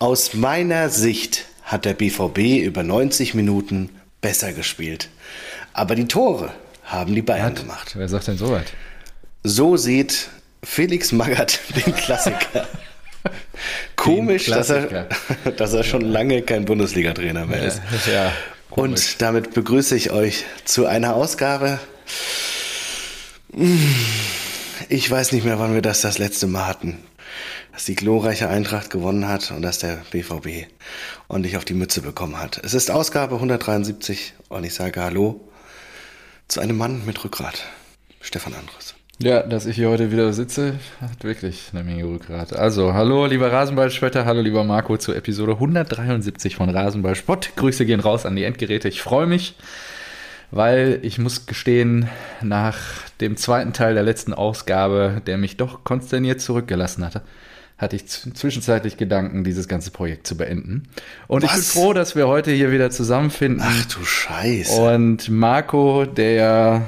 Aus meiner Sicht hat der BVB über 90 Minuten besser gespielt. Aber die Tore haben die Bayern Hat- gemacht. Wer sagt denn so weit? So sieht Felix Magath den Klassiker. Komisch, dass er, Klassiker. dass er schon lange kein Bundesliga-Trainer mehr ist. Ja. Und damit begrüße ich euch zu einer Ausgabe. Ich weiß nicht mehr, wann wir das das letzte Mal hatten. Dass die glorreiche Eintracht gewonnen hat und dass der BVB ordentlich auf die Mütze bekommen hat. Es ist Ausgabe 173 und ich sage Hallo zu einem Mann mit Rückgrat. Stefan Andres. Ja, dass ich hier heute wieder sitze, hat wirklich eine Menge Rückgrat. Also, hallo lieber Rasenballspötter, hallo lieber Marco zu Episode 173 von Rasenballspott. Grüße gehen raus an die Endgeräte. Ich freue mich, weil ich muss gestehen, nach dem zweiten Teil der letzten Ausgabe, der mich doch konsterniert zurückgelassen hatte, hatte ich zwischenzeitlich Gedanken, dieses ganze Projekt zu beenden. Und ich bin Was? froh, dass wir heute hier wieder zusammenfinden. Ach du Scheiße. Und Marco, der ja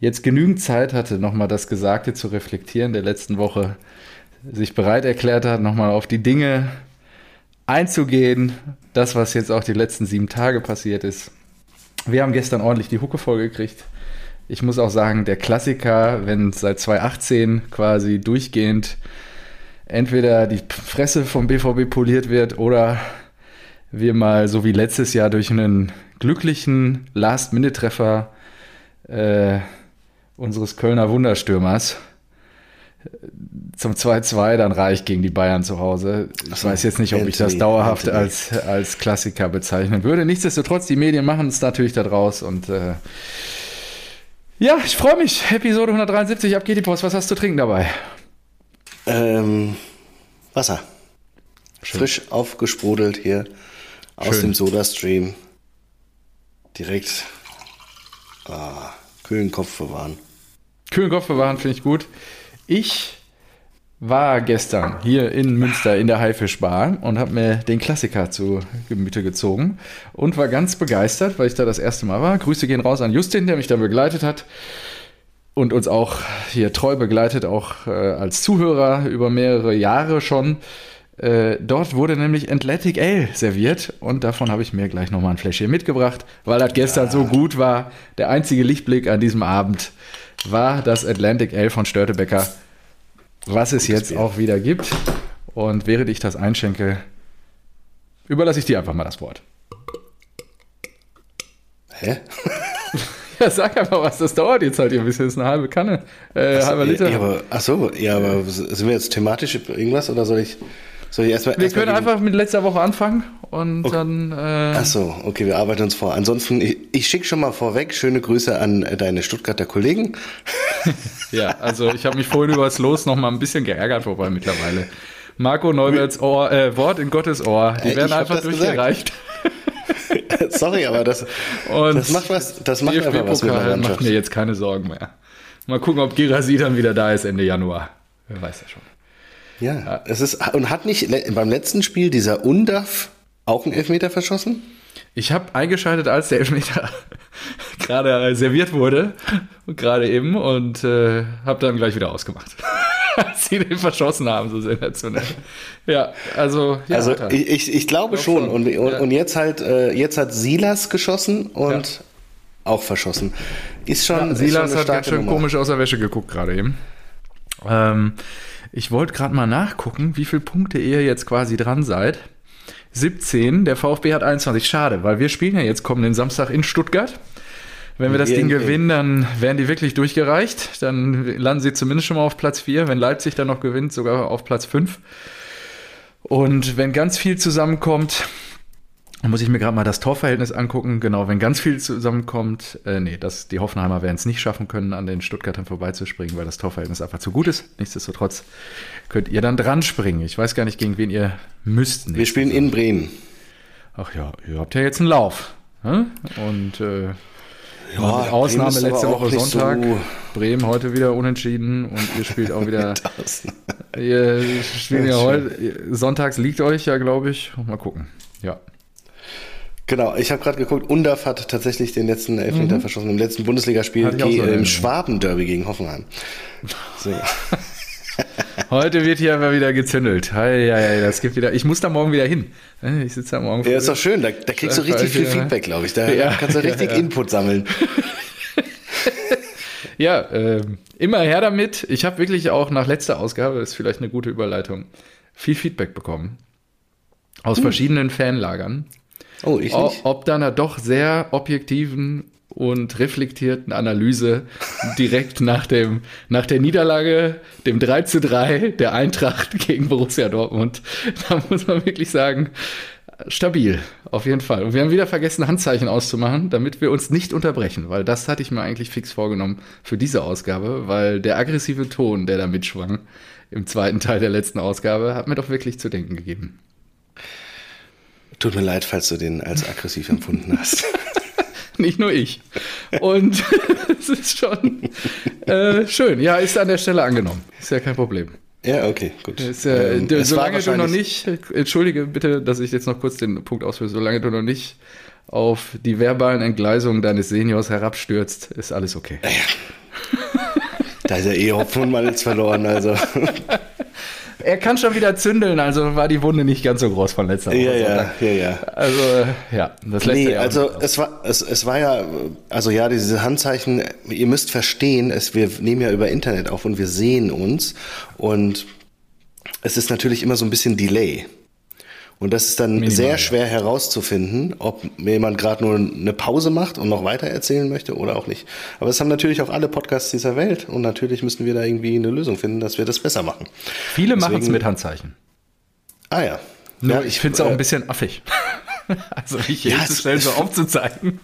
jetzt genügend Zeit hatte, nochmal das Gesagte zu reflektieren der letzten Woche, sich bereit erklärt hat, nochmal auf die Dinge einzugehen, das, was jetzt auch die letzten sieben Tage passiert ist. Wir haben gestern ordentlich die Hucke vollgekriegt. Ich muss auch sagen, der Klassiker, wenn seit 2018 quasi durchgehend entweder die Fresse vom BVB poliert wird oder wir mal so wie letztes Jahr durch einen glücklichen Last-Minute-Treffer äh, unseres Kölner Wunderstürmers äh, zum 2-2 dann reich gegen die Bayern zu Hause. Ich so, weiß jetzt nicht, ob ich das dauerhaft Anthony. als, als Klassiker bezeichnen würde. Nichtsdestotrotz, die Medien machen es natürlich da draus und äh, ja, ich freue mich. Episode 173, ab geht die Post. Was hast du zu trinken dabei? Ähm, Wasser. Schön. Frisch aufgesprudelt hier aus Schön. dem Soda-Stream. Direkt ah, kühlen Kopf bewahren. Kühlen Kopf bewahren finde ich gut. Ich war gestern hier in Münster in der Haifischbar und habe mir den Klassiker zu Gemüte gezogen und war ganz begeistert, weil ich da das erste Mal war. Grüße gehen raus an Justin, der mich da begleitet hat und uns auch hier treu begleitet, auch äh, als Zuhörer über mehrere Jahre schon. Äh, dort wurde nämlich Athletic Ale serviert und davon habe ich mir gleich nochmal ein Fläschchen mitgebracht, weil das gestern so gut war. Der einzige Lichtblick an diesem Abend war das Atlantic Ale von Störtebecker, was es jetzt Bier. auch wieder gibt. Und während ich das einschenke, überlasse ich dir einfach mal das Wort. Hä? Ja, sag einfach was, das dauert jetzt halt hier ein bisschen, das ist eine halbe Kanne, äh, halber Liter. Ja, aber, ach so, ja, aber sind wir jetzt thematisch irgendwas oder soll ich, soll ich erstmal. Wir erstmal können einfach mit letzter Woche anfangen und dann. Äh, Ach so, okay, wir arbeiten uns vor. Ansonsten, ich, ich schicke schon mal vorweg schöne Grüße an äh, deine Stuttgarter Kollegen. ja, also ich habe mich vorhin über das Los noch mal ein bisschen geärgert, wobei mittlerweile Marco Neuwerts Ohr, äh, Wort in Gottes Ohr, die Äh, werden einfach durchgereicht. Sorry, aber das, Und das macht was, das macht einfach was mit der macht mir jetzt keine Sorgen mehr. Mal gucken, ob Girasi dann wieder da ist Ende Januar. Wer weiß ja schon. Ja, es ist, und hat nicht beim letzten Spiel dieser Undaf auch einen Elfmeter verschossen? Ich habe eingeschaltet, als der Elfmeter gerade serviert wurde, und gerade eben, und äh, habe dann gleich wieder ausgemacht. Als sie den verschossen haben, so sensationell. Ja, also, ja, also ich, ich, ich glaube Glaub schon. Und, und, ja. und jetzt halt, äh, jetzt hat Silas geschossen und auch verschossen. Ist schon, Ja, ist schon Silas eine hat ganz schön Nummer. komisch aus der Wäsche geguckt gerade eben. Ähm, ich wollte gerade mal nachgucken, wie viele Punkte ihr jetzt quasi dran seid. 17, der VfB hat 21. Schade, weil wir spielen ja jetzt kommenden Samstag in Stuttgart. Wenn wir das Ding in- gewinnen, dann werden die wirklich durchgereicht. Dann landen sie zumindest schon mal auf Platz 4. Wenn Leipzig dann noch gewinnt, sogar auf Platz 5. Und wenn ganz viel zusammenkommt, dann muss ich mir gerade mal das Torverhältnis angucken. Genau, wenn ganz viel zusammenkommt, äh, nee, das, die Hoffenheimer werden es nicht schaffen können, an den Stuttgartern vorbeizuspringen, weil das Torverhältnis einfach zu gut ist. Nichtsdestotrotz könnt ihr dann dran springen. Ich weiß gar nicht, gegen wen ihr müsst. Wir spielen in Bremen. Ach ja, ihr habt ja jetzt einen Lauf. ne? Und äh, Ja, mit Ausnahme letzte Woche Sonntag. so- Bremen heute wieder unentschieden und ihr spielt auch wieder. Ihr spielt ja heute. Sonntags liegt euch ja, glaube ich. Mal gucken. Ja. Genau, ich habe gerade geguckt, Undaf hat tatsächlich den letzten Elfmeter verschossen im letzten Bundesligaspiel Mhm. So im. Schwaben-Derby gegen Hoffenheim. So. Heute wird hier aber wieder gezündelt. Hei, hei, hei, das gibt wieder. Ich muss da morgen wieder hin. Ich sitze da morgen. Ja, ist doch schön. Da, da kriegst du richtig viel Feedback, glaube ich. Da ja, kannst du richtig ja, ja. Input sammeln. ja, äh, immer her damit. Ich habe wirklich auch nach letzter Ausgabe, das ist vielleicht eine gute Überleitung, viel Feedback bekommen. Aus hm. verschiedenen Fanlagern. Oh, ich nicht. Ob dann einer doch sehr objektiven und reflektierten Analyse direkt nach, dem, nach der Niederlage, dem 3 zu 3 der Eintracht gegen Borussia Dortmund. Da muss man wirklich sagen, stabil, auf jeden Fall. Und wir haben wieder vergessen, Handzeichen auszumachen, damit wir uns nicht unterbrechen, weil das hatte ich mir eigentlich fix vorgenommen für diese Ausgabe, weil der aggressive Ton, der da mitschwang im zweiten Teil der letzten Ausgabe, hat mir doch wirklich zu denken gegeben. Tut mir leid, falls du den als aggressiv empfunden hast. nicht nur ich. Und es ist schon äh, schön. Ja, ist an der Stelle angenommen. Ist ja kein Problem. Ja, okay, gut. Ist, äh, ähm, solange du noch nicht, entschuldige bitte, dass ich jetzt noch kurz den Punkt ausführe, solange du noch nicht auf die verbalen Entgleisungen deines Seniors herabstürzt, ist alles okay. Ja, Da ist ja eh Hopfen und Malz verloren, also. er kann schon wieder zündeln, also war die Wunde nicht ganz so groß von letzter Woche. Ja, ja, ja, ja. Also, ja, das lässt nee, ja also es war, es, es war ja, also ja, diese Handzeichen, ihr müsst verstehen, es, wir nehmen ja über Internet auf und wir sehen uns und es ist natürlich immer so ein bisschen Delay. Und das ist dann Minimal, sehr schwer ja. herauszufinden, ob jemand gerade nur eine Pause macht und noch weiter erzählen möchte oder auch nicht. Aber es haben natürlich auch alle Podcasts dieser Welt und natürlich müssen wir da irgendwie eine Lösung finden, dass wir das besser machen. Viele machen es mit Handzeichen. Ah ja. Nur ja, ich finde es auch ein bisschen affig. also mich ja, hinzustellen, so aufzuzeigen.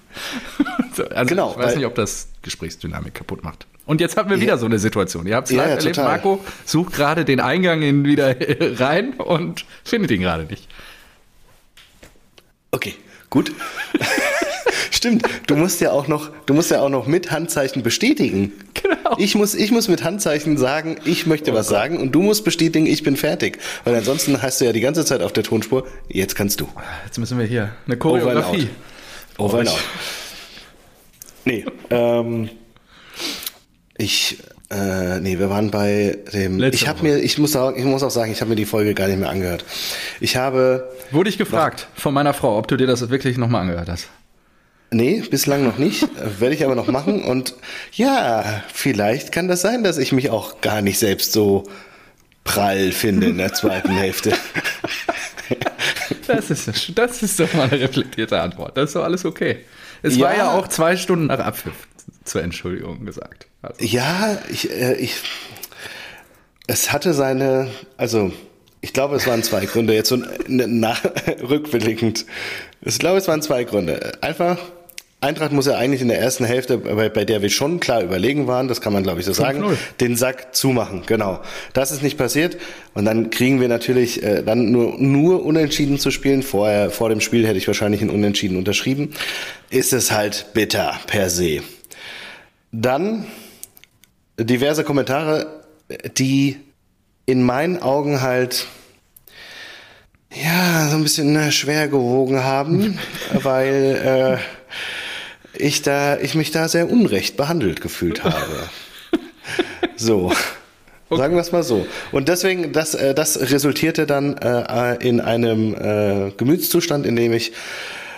also genau, ich weiß nicht, ob das Gesprächsdynamik kaputt macht. Und jetzt haben wir wieder so eine Situation. Ihr habt es live ja, erlebt, total. Marco sucht gerade den Eingang in wieder rein und findet ihn gerade nicht. Okay, gut. Stimmt, du musst ja auch noch, du musst ja auch noch mit Handzeichen bestätigen. Genau. Ich muss, ich muss mit Handzeichen sagen, ich möchte oh was Gott. sagen und du musst bestätigen, ich bin fertig. Weil ansonsten hast du ja die ganze Zeit auf der Tonspur, jetzt kannst du. Jetzt müssen wir hier eine Choreografie. Over and out. Nee, ähm, ich, äh, nee, wir waren bei dem. Letzte ich habe mir, ich muss, auch, ich muss auch sagen, ich habe mir die Folge gar nicht mehr angehört. Ich habe. Wurde ich gefragt noch, von meiner Frau, ob du dir das wirklich nochmal angehört hast? Nee, bislang noch nicht. Werde ich aber noch machen. Und ja, vielleicht kann das sein, dass ich mich auch gar nicht selbst so prall finde in der zweiten Hälfte. Das ist, das ist doch mal eine reflektierte Antwort. Das ist doch alles okay. Es ja. war ja auch zwei Stunden nach Abpfiff zur Entschuldigung gesagt. Also. Ja, ich, äh, ich, es hatte seine, also ich glaube, es waren zwei Gründe. Jetzt so nach, rückblickend. Ich glaube, es waren zwei Gründe. Einfach, Eintracht muss ja eigentlich in der ersten Hälfte, bei, bei der wir schon klar überlegen waren, das kann man glaube ich so sagen, den Sack zumachen. Genau. Das ist nicht passiert. Und dann kriegen wir natürlich äh, dann nur, nur unentschieden zu spielen. Vorher, vor dem Spiel hätte ich wahrscheinlich ein Unentschieden unterschrieben. Ist es halt bitter per se. Dann diverse Kommentare, die in meinen Augen halt ja so ein bisschen äh, schwer gewogen haben, weil äh, ich da ich mich da sehr unrecht behandelt gefühlt habe. So. Okay. Sagen wir es mal so. Und deswegen, das, äh, das resultierte dann äh, in einem äh, Gemütszustand, in dem ich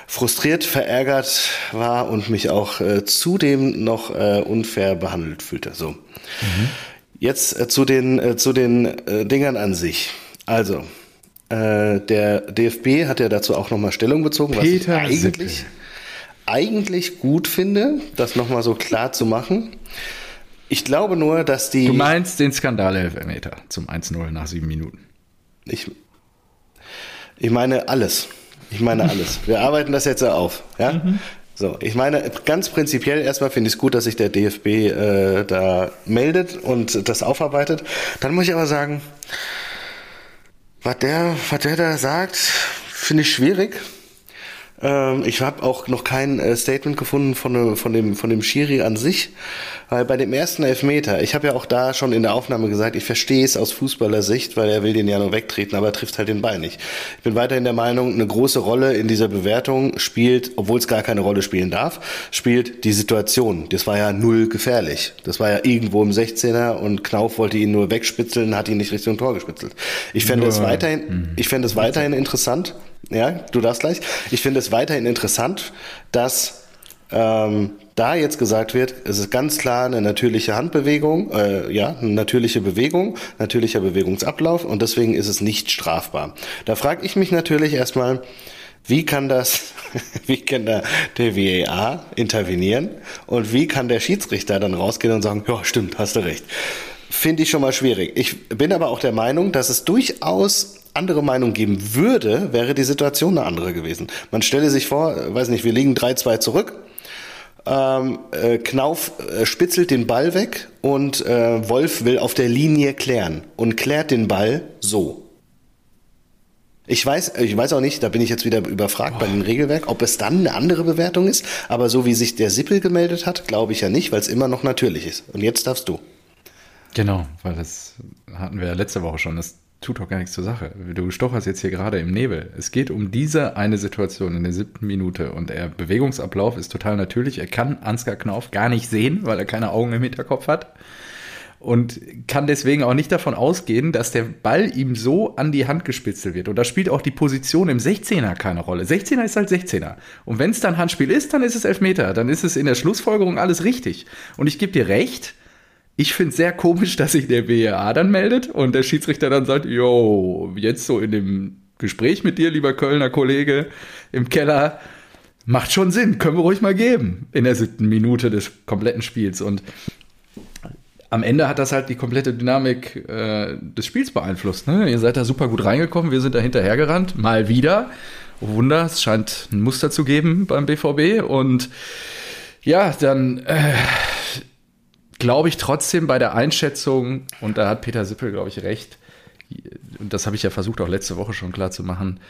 frustriert, verärgert war und mich auch zudem noch unfair behandelt fühlte. So. Mhm. Jetzt zu den, zu den Dingern an sich. Also, der DFB hat ja dazu auch nochmal Stellung bezogen, Peter was ich eigentlich, eigentlich gut finde, das nochmal so klar zu machen. Ich glaube nur, dass die. Du meinst den Skandal-Elfmeter zum 1-0 nach sieben Minuten. Ich, ich meine alles. Ich meine alles. Wir arbeiten das jetzt auf. Ja? Mhm. So, ich meine, ganz prinzipiell erstmal finde ich es gut, dass sich der DFB äh, da meldet und das aufarbeitet. Dann muss ich aber sagen, was der, was der da sagt, finde ich schwierig. Ähm, ich habe auch noch kein äh, Statement gefunden von, von, dem, von dem Schiri an sich, weil bei dem ersten Elfmeter, ich habe ja auch da schon in der Aufnahme gesagt, ich verstehe es aus Fußballersicht, weil er will den ja nur wegtreten, aber er trifft halt den Ball nicht. Ich bin weiterhin der Meinung, eine große Rolle in dieser Bewertung spielt, obwohl es gar keine Rolle spielen darf, spielt die Situation. Das war ja null gefährlich. Das war ja irgendwo im 16er und Knauf wollte ihn nur wegspitzeln, hat ihn nicht Richtung Tor gespitzelt. Ich fände es weiterhin, mhm. ich fände es weiterhin interessant, ja, du darfst gleich. Ich finde es weiterhin interessant, dass ähm, da jetzt gesagt wird, es ist ganz klar eine natürliche Handbewegung, äh, ja, eine natürliche Bewegung, natürlicher Bewegungsablauf und deswegen ist es nicht strafbar. Da frage ich mich natürlich erstmal, wie kann das, wie kann der, der VAR intervenieren und wie kann der Schiedsrichter dann rausgehen und sagen, ja, stimmt, hast du recht. Finde ich schon mal schwierig. Ich bin aber auch der Meinung, dass es durchaus andere Meinung geben würde, wäre die Situation eine andere gewesen. Man stelle sich vor, weiß nicht, wir liegen 3-2 zurück. Ähm, äh, Knauf äh, spitzelt den Ball weg und äh, Wolf will auf der Linie klären und klärt den Ball so. Ich weiß, ich weiß auch nicht, da bin ich jetzt wieder überfragt oh. bei dem Regelwerk, ob es dann eine andere Bewertung ist, aber so wie sich der Sippel gemeldet hat, glaube ich ja nicht, weil es immer noch natürlich ist. Und jetzt darfst du. Genau, weil das hatten wir ja letzte Woche schon. Das tut doch gar nichts zur Sache. Du stocherst jetzt hier gerade im Nebel. Es geht um diese eine Situation in der siebten Minute und der Bewegungsablauf ist total natürlich. Er kann Ansgar Knauf gar nicht sehen, weil er keine Augen im Hinterkopf hat und kann deswegen auch nicht davon ausgehen, dass der Ball ihm so an die Hand gespitzelt wird. Und da spielt auch die Position im 16er keine Rolle. 16er ist halt 16er. Und wenn es dann Handspiel ist, dann ist es Elfmeter. Dann ist es in der Schlussfolgerung alles richtig. Und ich gebe dir recht, ich finde es sehr komisch, dass sich der WEA dann meldet und der Schiedsrichter dann sagt, jo, jetzt so in dem Gespräch mit dir, lieber Kölner Kollege, im Keller, macht schon Sinn, können wir ruhig mal geben in der siebten Minute des kompletten Spiels. Und am Ende hat das halt die komplette Dynamik äh, des Spiels beeinflusst. Ne? Ihr seid da super gut reingekommen, wir sind da hinterhergerannt, mal wieder. Wunder, es scheint ein Muster zu geben beim BVB. Und ja, dann äh, glaube ich trotzdem bei der Einschätzung, und da hat Peter Sippel, glaube ich, recht, und das habe ich ja versucht auch letzte Woche schon klar zu machen,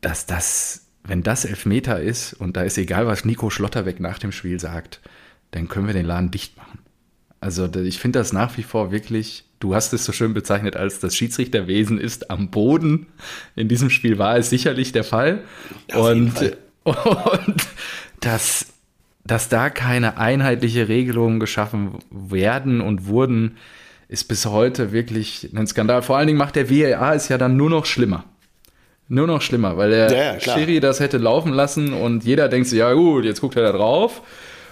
dass das, wenn das Elfmeter ist und da ist egal, was Nico Schlotterbeck nach dem Spiel sagt, dann können wir den Laden dicht machen. Also ich finde das nach wie vor wirklich, du hast es so schön bezeichnet als das Schiedsrichterwesen ist am Boden. In diesem Spiel war es sicherlich der Fall. Auf und, Fall. und das dass da keine einheitliche Regelungen geschaffen werden und wurden, ist bis heute wirklich ein Skandal. Vor allen Dingen macht der WAA es ja dann nur noch schlimmer. Nur noch schlimmer, weil der ja, ja, Schiri das hätte laufen lassen und jeder denkt sich, ja gut, jetzt guckt er da drauf.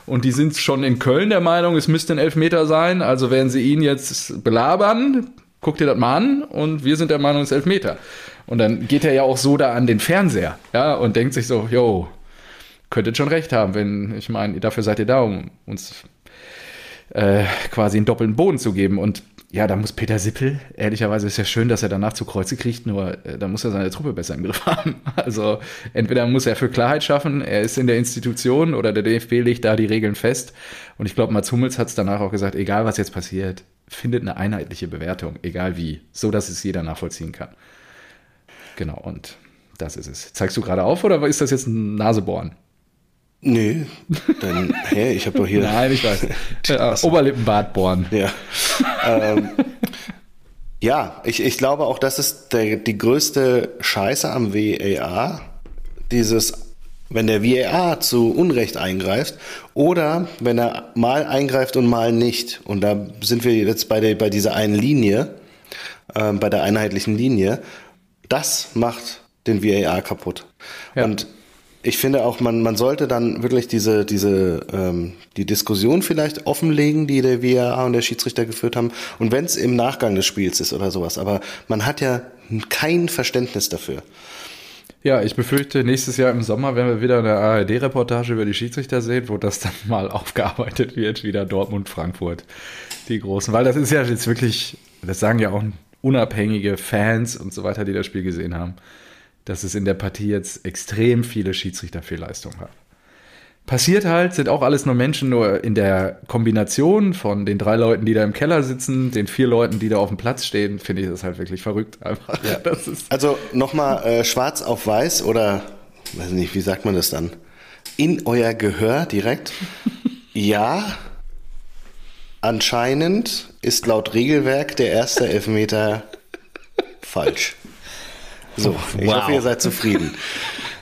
Und die sind schon in Köln der Meinung, es müsste ein Elfmeter sein, also werden sie ihn jetzt belabern, guckt ihr das mal an und wir sind der Meinung, es ist Elfmeter. Und dann geht er ja auch so da an den Fernseher, ja, und denkt sich so, yo, könntet schon recht haben, wenn, ich meine, dafür seid ihr da, um uns äh, quasi einen doppelten Boden zu geben. Und ja, da muss Peter Sippel, ehrlicherweise ist ja schön, dass er danach zu Kreuze kriegt, nur äh, da muss er seine Truppe besser im Griff haben. Also entweder muss er für Klarheit schaffen, er ist in der Institution oder der DFB legt da die Regeln fest. Und ich glaube, Mats Hummels hat es danach auch gesagt, egal was jetzt passiert, findet eine einheitliche Bewertung, egal wie, so dass es jeder nachvollziehen kann. Genau, und das ist es. Zeigst du gerade auf oder ist das jetzt ein Nasebohren? Nee, dann, hä, ich habe doch hier. Nein, ich weiß. Ja, Oberlippenbart bohren. Ja. ähm, ja, ich, ich glaube auch, das ist der, die größte Scheiße am VAR. Dieses, wenn der VAR zu Unrecht eingreift oder wenn er mal eingreift und mal nicht. Und da sind wir jetzt bei, der, bei dieser einen Linie, äh, bei der einheitlichen Linie. Das macht den VAR kaputt. Ja. Und ich finde auch, man, man sollte dann wirklich diese, diese, ähm, die Diskussion vielleicht offenlegen, die der VAR und der Schiedsrichter geführt haben. Und wenn es im Nachgang des Spiels ist oder sowas. Aber man hat ja kein Verständnis dafür. Ja, ich befürchte, nächstes Jahr im Sommer werden wir wieder eine ARD-Reportage über die Schiedsrichter sehen, wo das dann mal aufgearbeitet wird, wieder Dortmund, Frankfurt, die Großen. Weil das ist ja jetzt wirklich, das sagen ja auch unabhängige Fans und so weiter, die das Spiel gesehen haben dass es in der Partie jetzt extrem viele Schiedsrichterfehlleistungen hat. Passiert halt, sind auch alles nur Menschen, nur in der Kombination von den drei Leuten, die da im Keller sitzen, den vier Leuten, die da auf dem Platz stehen, finde ich das halt wirklich verrückt. Einfach. Ja. also nochmal äh, schwarz auf weiß oder weiß nicht, wie sagt man das dann? In euer Gehör direkt. ja, anscheinend ist laut Regelwerk der erste Elfmeter falsch. So, ich Wow. hoffe, ihr seid zufrieden.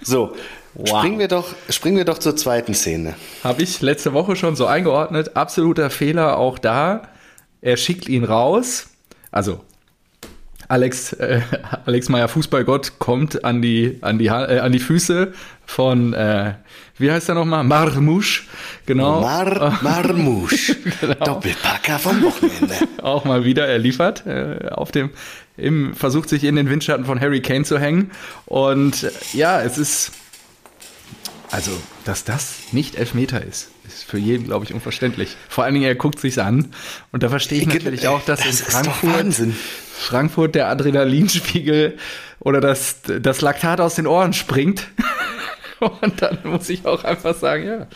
So, Wow. springen, wir doch, springen wir doch zur zweiten Szene. Habe ich letzte Woche schon so eingeordnet. Absoluter Fehler auch da. Er schickt ihn raus. Also Alex, äh, Alex Meyer, Fußballgott, kommt an die, an die, Ha- äh, an die Füße von, äh, wie heißt er nochmal? Marmouche. Genau. Mar Marmouche, Doppelpacker vom Wochenende. auch mal wieder, er liefert äh, auf dem, im, versucht sich in den Windschatten von Harry Kane zu hängen. Und äh, ja, es ist, also, dass das nicht Elfmeter ist, ist für jeden, glaube ich, unverständlich. Vor allen Dingen, er guckt sich's an. Und da verstehe ich natürlich auch, dass Das in Frankfurt. Frankfurt der Adrenalinspiegel oder das, das Laktat aus den Ohren springt. Und dann muss ich auch einfach sagen, ja,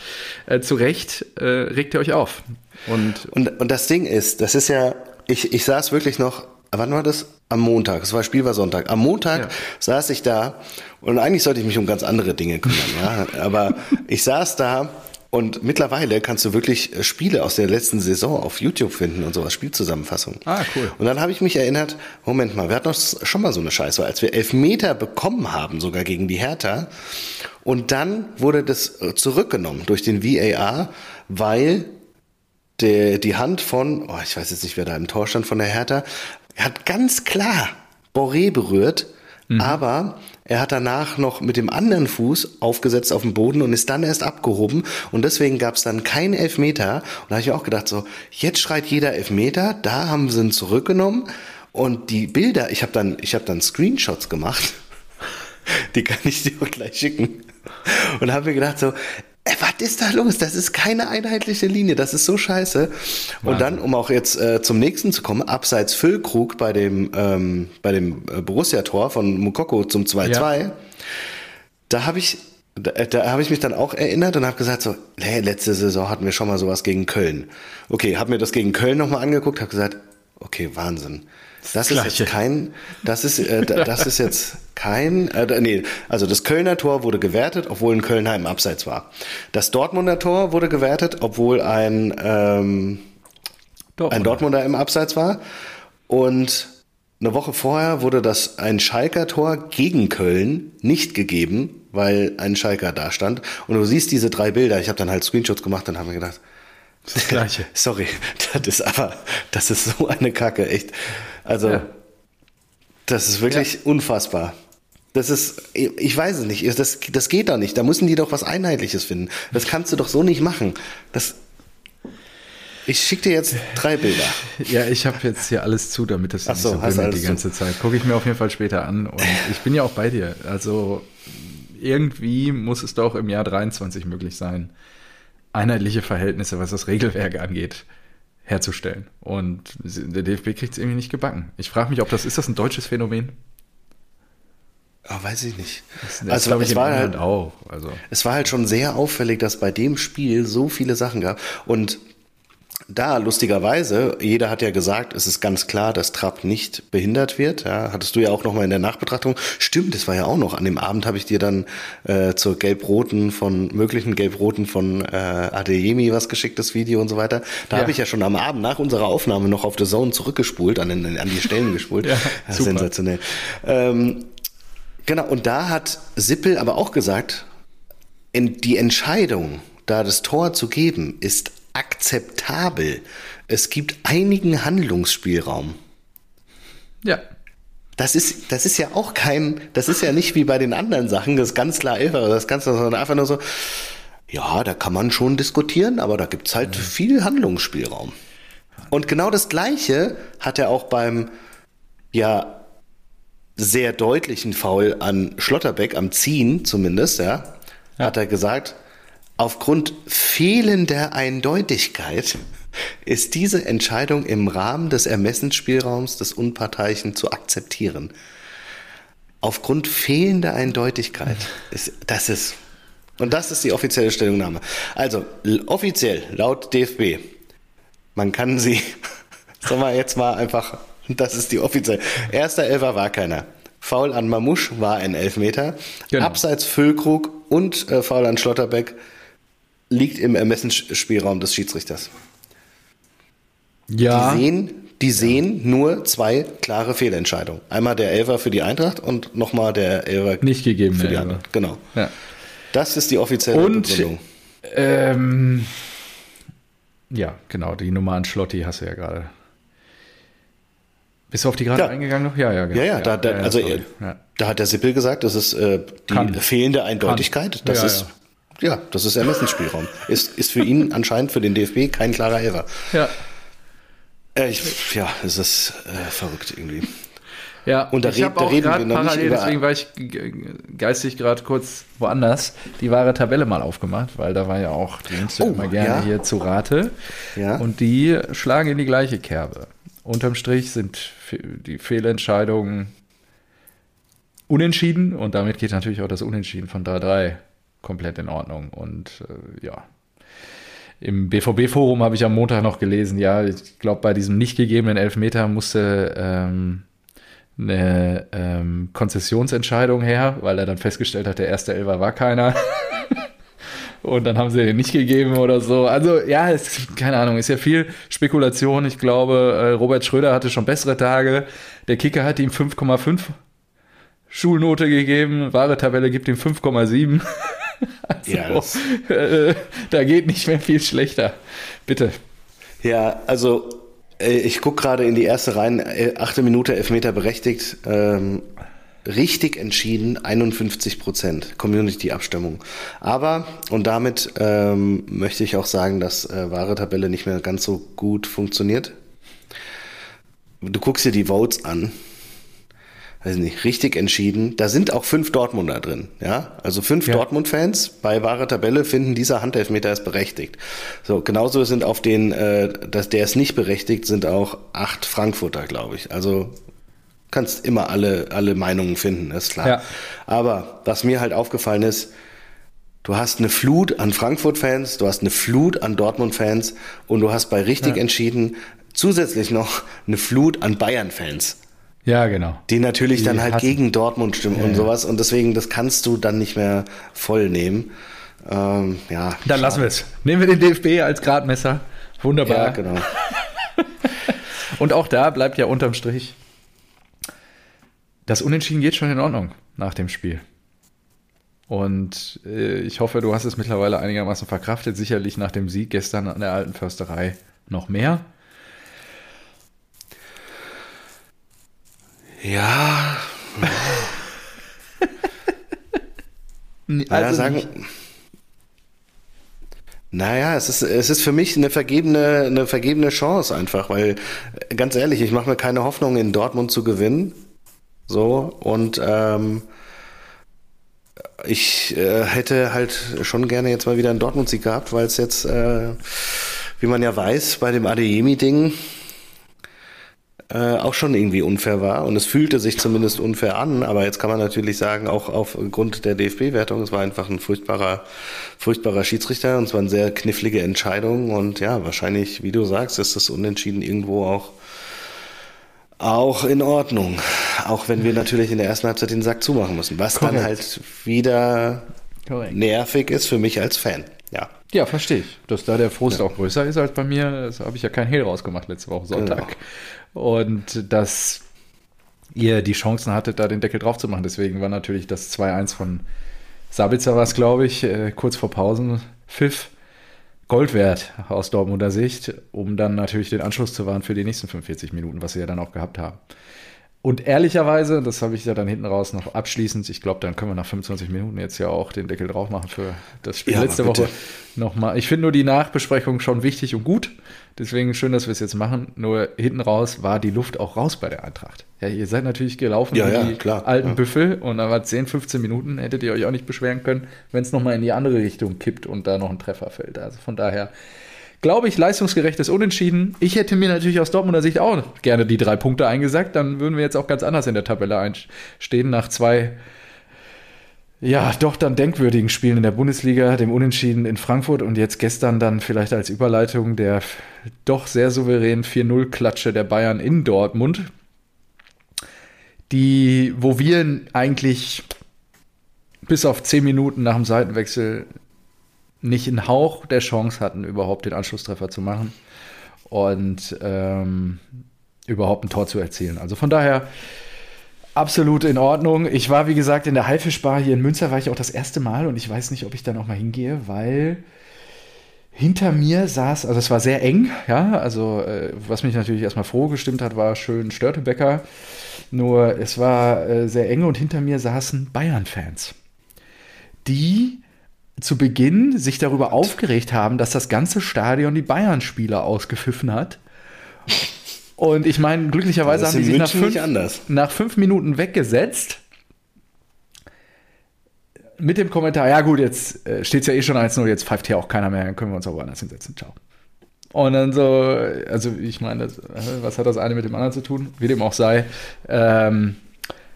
äh, zu Recht äh, regt ihr euch auf. Und Und, und das Ding ist, das ist ja, ich, ich saß wirklich noch, wann war das? Am Montag, das war Spiel war Sonntag. Am Montag Ja. saß ich da und eigentlich sollte ich mich um ganz andere Dinge kümmern, ja. Aber ich saß da und mittlerweile kannst du wirklich äh, Spiele aus der letzten Saison auf YouTube finden und sowas, Spielzusammenfassung. Ah, cool. Und dann habe ich mich erinnert, Moment mal, wir hatten doch schon mal so eine Scheiße, als wir Elfmeter bekommen haben, sogar gegen die Hertha. Und dann wurde das äh, zurückgenommen durch den VAR, weil der, die Hand von, oh, ich weiß jetzt nicht, wer da im Tor stand von der Hertha, er hat ganz klar Boré berührt, aber er hat danach noch mit dem anderen Fuß aufgesetzt auf dem Boden und ist dann erst abgehoben und deswegen gab es dann keinen Elfmeter. Und da habe ich auch gedacht, so, jetzt schreit jeder Elfmeter, da haben sie ihn zurückgenommen und die Bilder, ich habe dann, ich habe dann Screenshots gemacht. Die kann ich dir auch gleich schicken. Und habe mir gedacht so, was ist da los? Das ist keine einheitliche Linie, das ist so scheiße. Und dann, um auch jetzt äh, zum nächsten zu kommen, abseits Füllkrug bei dem, ähm, bei dem äh, Borussia-Tor von Mukoko zum 2-2, Ja. da habe ich, da, da habe ich mich dann auch erinnert und habe gesagt so, hey, letzte Saison hatten wir schon mal sowas gegen Köln. Okay, habe mir das gegen Köln nochmal angeguckt, habe gesagt, okay, Wahnsinn. Das ist Gleiche. jetzt kein, das ist, äh, da- das ist jetzt kein, äh, nee, also das Kölner Tor wurde gewertet, obwohl ein Kölner im Abseits war. Das Dortmunder Tor wurde gewertet, obwohl ein, ähm, ein Dortmunder im Abseits war. Und eine Woche vorher wurde das ein Schalker Tor gegen Köln nicht gegeben, weil ein Schalker da stand. Und du siehst diese drei Bilder. Ich habe dann halt Screenshots gemacht und habe mir gedacht, Das Gleiche. sorry, das ist aber, das ist so eine Kacke, echt. Also, Ja. das ist wirklich unfassbar. Das ist, ich weiß es nicht, das, das geht doch nicht. Da müssen die doch was Einheitliches finden. Das kannst du doch so nicht machen. Das, ich schicke dir jetzt drei Bilder. Ja, ich habe jetzt hier alles zu, damit das Ach nicht so, so bimmelt die zu. ganze Zeit. Gucke ich mir auf jeden Fall später an. Und ich bin ja auch bei dir. Also irgendwie muss es doch im Jahr 23 möglich sein, einheitliche Verhältnisse, was das Regelwerk angeht, herzustellen. Und der DFB kriegt es irgendwie nicht gebacken. Ich frage mich, ob das ist das ein deutsches Phänomen? Oh, weiß ich nicht. Das Also glaube es war halt, auch. Also es war halt schon sehr auffällig, dass bei dem Spiel so viele Sachen gab. Und da, lustigerweise, jeder hat ja gesagt, es ist ganz klar, dass Trapp nicht behindert wird. Ja, hattest du ja auch nochmal in der Nachbetrachtung. Stimmt, das war ja auch noch. An dem Abend habe ich dir dann äh, zur Gelb-Roten von, möglichen Gelb-Roten von äh, Adeyemi was geschickt, das Video und so weiter. Da Ja. habe ich ja schon am Abend nach unserer Aufnahme noch auf The Zone zurückgespult, an, den, an die Stellen gespult. Ja, super. Sensationell. Ähm, Genau, und da hat Sippel aber auch gesagt, die Entscheidung, da das Tor zu geben, ist akzeptabel. Es gibt einigen Handlungsspielraum. ja, Das ist, das ist ja auch kein, das ist ja nicht wie bei den anderen Sachen, das ist ganz klar Elfer, das Ganze, sondern einfach nur so, ja, da kann man schon diskutieren, aber da gibt's halt viel Handlungsspielraum. Und genau das Gleiche hat er auch beim, ja, sehr deutlichen Foul an Schlotterbeck, am Ziehen zumindest, ja, hat er gesagt, aufgrund fehlender Eindeutigkeit ist diese Entscheidung im Rahmen des Ermessensspielraums des Unparteiischen zu akzeptieren. Aufgrund fehlender Eindeutigkeit ist, das ist, und das ist die offizielle Stellungnahme. Also, offiziell, laut DFB, man kann sie, sagen wir jetzt mal einfach, das ist die offizielle. Erster Elfer war keiner. Foul an Mamouche war ein Elfmeter. Genau. Abseits Füllkrug und äh, Foul an Schlotterbeck liegt im Ermessensspielraum des Schiedsrichters. Ja. Die sehen, die sehen nur zwei klare Fehlentscheidungen. Einmal der Elfer für die Eintracht und nochmal der Elfer Nicht gegeben, für die. Elfer. Genau. ja. Das ist die offizielle Und Begründung. ähm, ja, genau, die Nummer an Schlotti hast du ja gerade. Bist du auf die gerade Ja. eingegangen noch? Ja, ja, genau. Ja, ja, da, da, also sorry. äh, da hat der Sippel gesagt, das ist äh, die Kann. fehlende Eindeutigkeit. Das Ja, ist ja. das ist Ermessensspielraum. ist, ist für ihn anscheinend für den DFB kein klarer Elfer. ja. Äh, ich, ja, es ist äh, verrückt irgendwie. Ja, Und da ich red- da auch reden wir noch nicht parallel, über- deswegen war ich ge- geistig gerade kurz woanders, die wahre Tabelle mal aufgemacht, weil da war ja auch, die nimmst du Oh, immer gerne ja. hier zu Rate. Ja. Und die schlagen in die gleiche Kerbe. Unterm Strich sind die Fehlentscheidungen unentschieden und damit geht natürlich auch das Unentschieden von 3-3 komplett in Ordnung. Und äh, ja, im BVB-Forum habe ich am Montag noch gelesen, ja, ich glaube, bei diesem nicht gegebenen Elfmeter musste ähm, eine ähm, Konzessionsentscheidung her, weil er dann festgestellt hat, der erste Elfer war keiner. Und dann haben sie den nicht gegeben oder so. Also ja, es, keine Ahnung, ist ja viel Spekulation. Ich glaube, äh, Robert Schröder hatte schon bessere Tage. Der Kicker hat ihm 5,5 Schulnote gegeben. Wahre Tabelle gibt ihm 5,7. also, Ja, das- äh, da geht nicht mehr viel schlechter. Bitte. Ja, also äh, ich gucke gerade in die erste rein, äh, achte Minute, Elfmeter berechtigt. Ähm, richtig entschieden, 51 Prozent Community-Abstimmung. Aber, und damit ähm, möchte ich auch sagen, dass äh, wahre Tabelle nicht mehr ganz so gut funktioniert. Du guckst dir die Votes an. Weiß nicht, richtig entschieden. Da sind auch fünf Dortmunder drin, ja. Also fünf Ja. Dortmund-Fans bei wahre Tabelle finden, dieser Handelfmeter ist berechtigt. So, genauso sind auf den, äh, dass der ist nicht berechtigt, sind auch acht Frankfurter, glaube ich. Also kannst immer alle, alle Meinungen finden, ist klar. Ja. Aber was mir halt aufgefallen ist, du hast eine Flut an Frankfurt-Fans, du hast eine Flut an Dortmund-Fans und du hast bei richtig entschieden zusätzlich noch eine Flut an Bayern-Fans. Ja, genau. Die natürlich Die dann halt hassen. gegen Dortmund stimmen und ja. sowas. Und deswegen, das kannst du dann nicht mehr voll nehmen. Ähm, ja. Dann lassen wir es. Nehmen wir den DFB als Gradmesser. Wunderbar. Ja, genau. Und auch da bleibt ja unterm Strich, das Unentschieden geht schon in Ordnung nach dem Spiel. Und äh, ich hoffe, du hast es mittlerweile einigermaßen verkraftet. Sicherlich nach dem Sieg gestern an der alten Försterei noch mehr. Ja, naja, Also sagen. nicht- Naja, es ist, es ist für mich eine vergebene, eine vergebene Chance einfach, weil, ganz ehrlich, ich mache mir keine Hoffnung, in Dortmund zu gewinnen. So, und ähm, ich äh, hätte halt schon gerne jetzt mal wieder einen Dortmund-Sieg gehabt, weil es jetzt, äh, wie man ja weiß, bei dem Adeyemi-Ding äh, auch schon irgendwie unfair war. Und es fühlte sich zumindest unfair an, aber jetzt kann man natürlich sagen, auch aufgrund der DFB-Wertung, es war einfach ein furchtbarer, furchtbarer Schiedsrichter. Und es waren sehr knifflige Entscheidungen. Und ja, wahrscheinlich, wie du sagst, ist das Unentschieden irgendwo auch auch in Ordnung. Auch wenn wir natürlich in der ersten Halbzeit den Sack zumachen müssen, was dann Korrekt. halt wieder Korrekt. nervig ist für mich als Fan. Ja. Ja, verstehe ich. Dass da der Frust auch größer ist als bei mir, das habe ich ja kein Hehl rausgemacht letzte Woche Sonntag. Und dass ihr die Chancen hattet, da den Deckel drauf zu machen. Deswegen war natürlich das 2-1 von Sabitzer was, glaube ich, äh, kurz vor Pausen, Pfiff, Gold wert aus Dortmunder Sicht, um dann natürlich den Anschluss zu wahren für die nächsten 45 Minuten, was sie ja dann auch gehabt haben. Und ehrlicherweise, das habe ich ja dann hinten raus noch abschließend, ich glaube, dann können wir nach 25 Minuten jetzt ja auch den Deckel drauf machen für das Spiel Ja, letzte. Woche nochmal. Ich finde nur die Nachbesprechung schon wichtig und gut. Deswegen schön, dass wir es jetzt machen. Nur hinten raus war die Luft auch raus bei der Eintracht. Ja, ihr seid natürlich gelaufen Ja, wie ja, die klar, alten ja. Büffel und da war 10, 15 Minuten, hättet ihr euch auch nicht beschweren können, wenn es nochmal in die andere Richtung kippt und da noch ein Treffer fällt. Also von daher glaube ich, leistungsgerechtes Unentschieden. Ich hätte mir natürlich aus Dortmunder Sicht auch gerne die drei Punkte eingesackt. Dann würden wir jetzt auch ganz anders in der Tabelle einstehen nach zwei, ja, doch dann denkwürdigen Spielen in der Bundesliga, dem Unentschieden in Frankfurt und jetzt gestern dann vielleicht als Überleitung der doch sehr souveränen 4-0-Klatsche der Bayern in Dortmund. die, wo wir eigentlich bis auf zehn Minuten nach dem Seitenwechsel nicht einen Hauch der Chance hatten, überhaupt den Anschlusstreffer zu machen und ähm, überhaupt ein Tor zu erzielen. Also von daher absolut in Ordnung. Ich war, wie gesagt, in der Haifischbar hier in Münster, war ich auch das erste Mal und ich weiß nicht, ob ich da noch mal hingehe, weil hinter mir saß, also es war sehr eng, ja, also äh, was mich natürlich erstmal froh gestimmt hat, war schön Störtebecker. Nur es war äh, sehr eng und hinter mir saßen Bayern-Fans, die zu Beginn sich darüber aufgeregt haben, dass das ganze Stadion die Bayern-Spieler ausgepfiffen hat. Und ich meine, glücklicherweise haben die sich nach fünf, nach fünf Minuten weggesetzt. Mit dem Kommentar, ja gut, jetzt äh, steht es ja eh schon 1-0, jetzt pfeift hier auch keiner mehr, dann können wir uns auch woanders hinsetzen. Ciao. Und dann so, also ich meine, was hat das eine mit dem anderen zu tun? Wie dem auch sei. Ähm,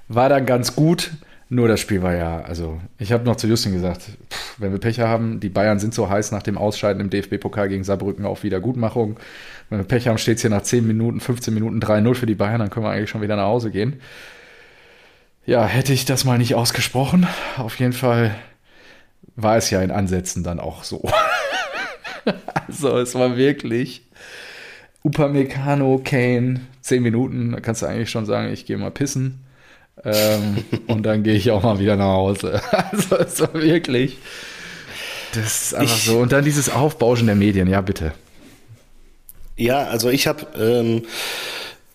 war dann ganz gut. Nur das Spiel war ja, also ich habe noch zu Justin gesagt, pff, wenn wir Pech haben, die Bayern sind so heiß nach dem Ausscheiden im DFB-Pokal gegen Saarbrücken auf Wiedergutmachung. Wenn wir Pech haben, steht es hier nach 10 Minuten, 15 Minuten 3-0 für die Bayern, dann können wir eigentlich schon wieder nach Hause gehen. Ja, hätte ich das mal nicht ausgesprochen. Auf jeden Fall war es ja in Ansätzen dann auch so. also es war wirklich Upamecano, Kane, 10 Minuten, da kannst du eigentlich schon sagen, ich gehe mal pissen ähm, und dann gehe ich auch mal wieder nach Hause. Also es war wirklich. Das ist einfach ich, so. Und dann dieses Aufbauschen der Medien, ja, bitte. Ja, also ich habe ähm,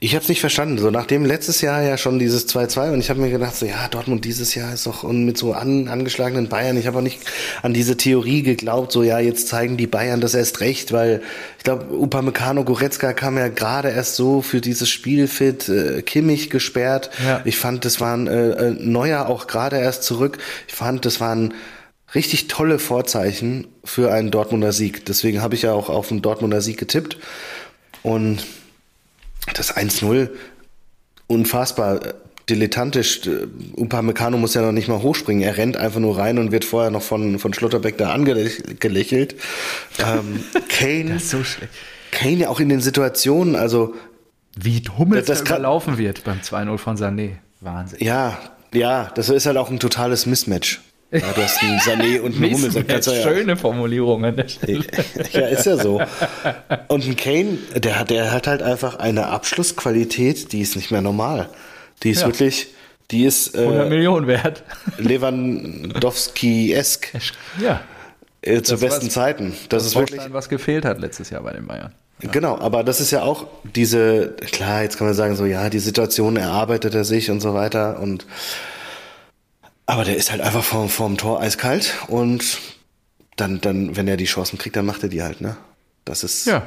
ich habe es nicht verstanden. So nachdem letztes Jahr ja schon dieses 2-2 und ich habe mir gedacht, so ja, Dortmund dieses Jahr ist doch und mit so an, angeschlagenen Bayern. Ich habe auch nicht an diese Theorie geglaubt, so ja, jetzt zeigen die Bayern das erst recht, weil ich glaube, Upamecano Goretzka kam ja gerade erst so für dieses Spiel fit, äh, Kimmich gesperrt. Ja. Ich fand, das waren äh, äh, Neuer auch gerade erst zurück. Ich fand, das waren richtig tolle Vorzeichen für einen Dortmunder Sieg. Deswegen habe ich ja auch auf einen Dortmunder Sieg getippt und das 1-0 unfassbar äh, dilettantisch. Äh, Upamecano muss ja noch nicht mal hochspringen. Er rennt einfach nur rein und wird vorher noch von, von Schlotterbeck da angelächelt. ähm, Kane, so. Kane ja auch in den Situationen, also wie Hummels das, das überlaufen wird beim 2-0 von Sané. Wahnsinn. Ja, ja, das ist halt auch ein totales Mismatch. Ja, du hast einen Sané und einen Hummels. Ja, schöne Formulierung an der Stelle. Ja, ist ja so. Und ein Kane, der hat, der hat halt einfach eine Abschlussqualität, die ist nicht mehr normal. Die ist ja. wirklich, die ist. Äh, 100 Millionen wert. Lewandowski-esk. Ja. Äh, zu das besten was, Zeiten. Das, das ist wirklich. was gefehlt hat letztes Jahr bei den Bayern. Ja. Genau, aber das ist ja auch diese, klar, jetzt kann man sagen, so, ja, die Situation erarbeitet er sich und so weiter und aber der ist halt einfach vorm, vorm Tor eiskalt und dann, dann, wenn er die Chancen kriegt, dann macht er die halt, ne? Das ist ja,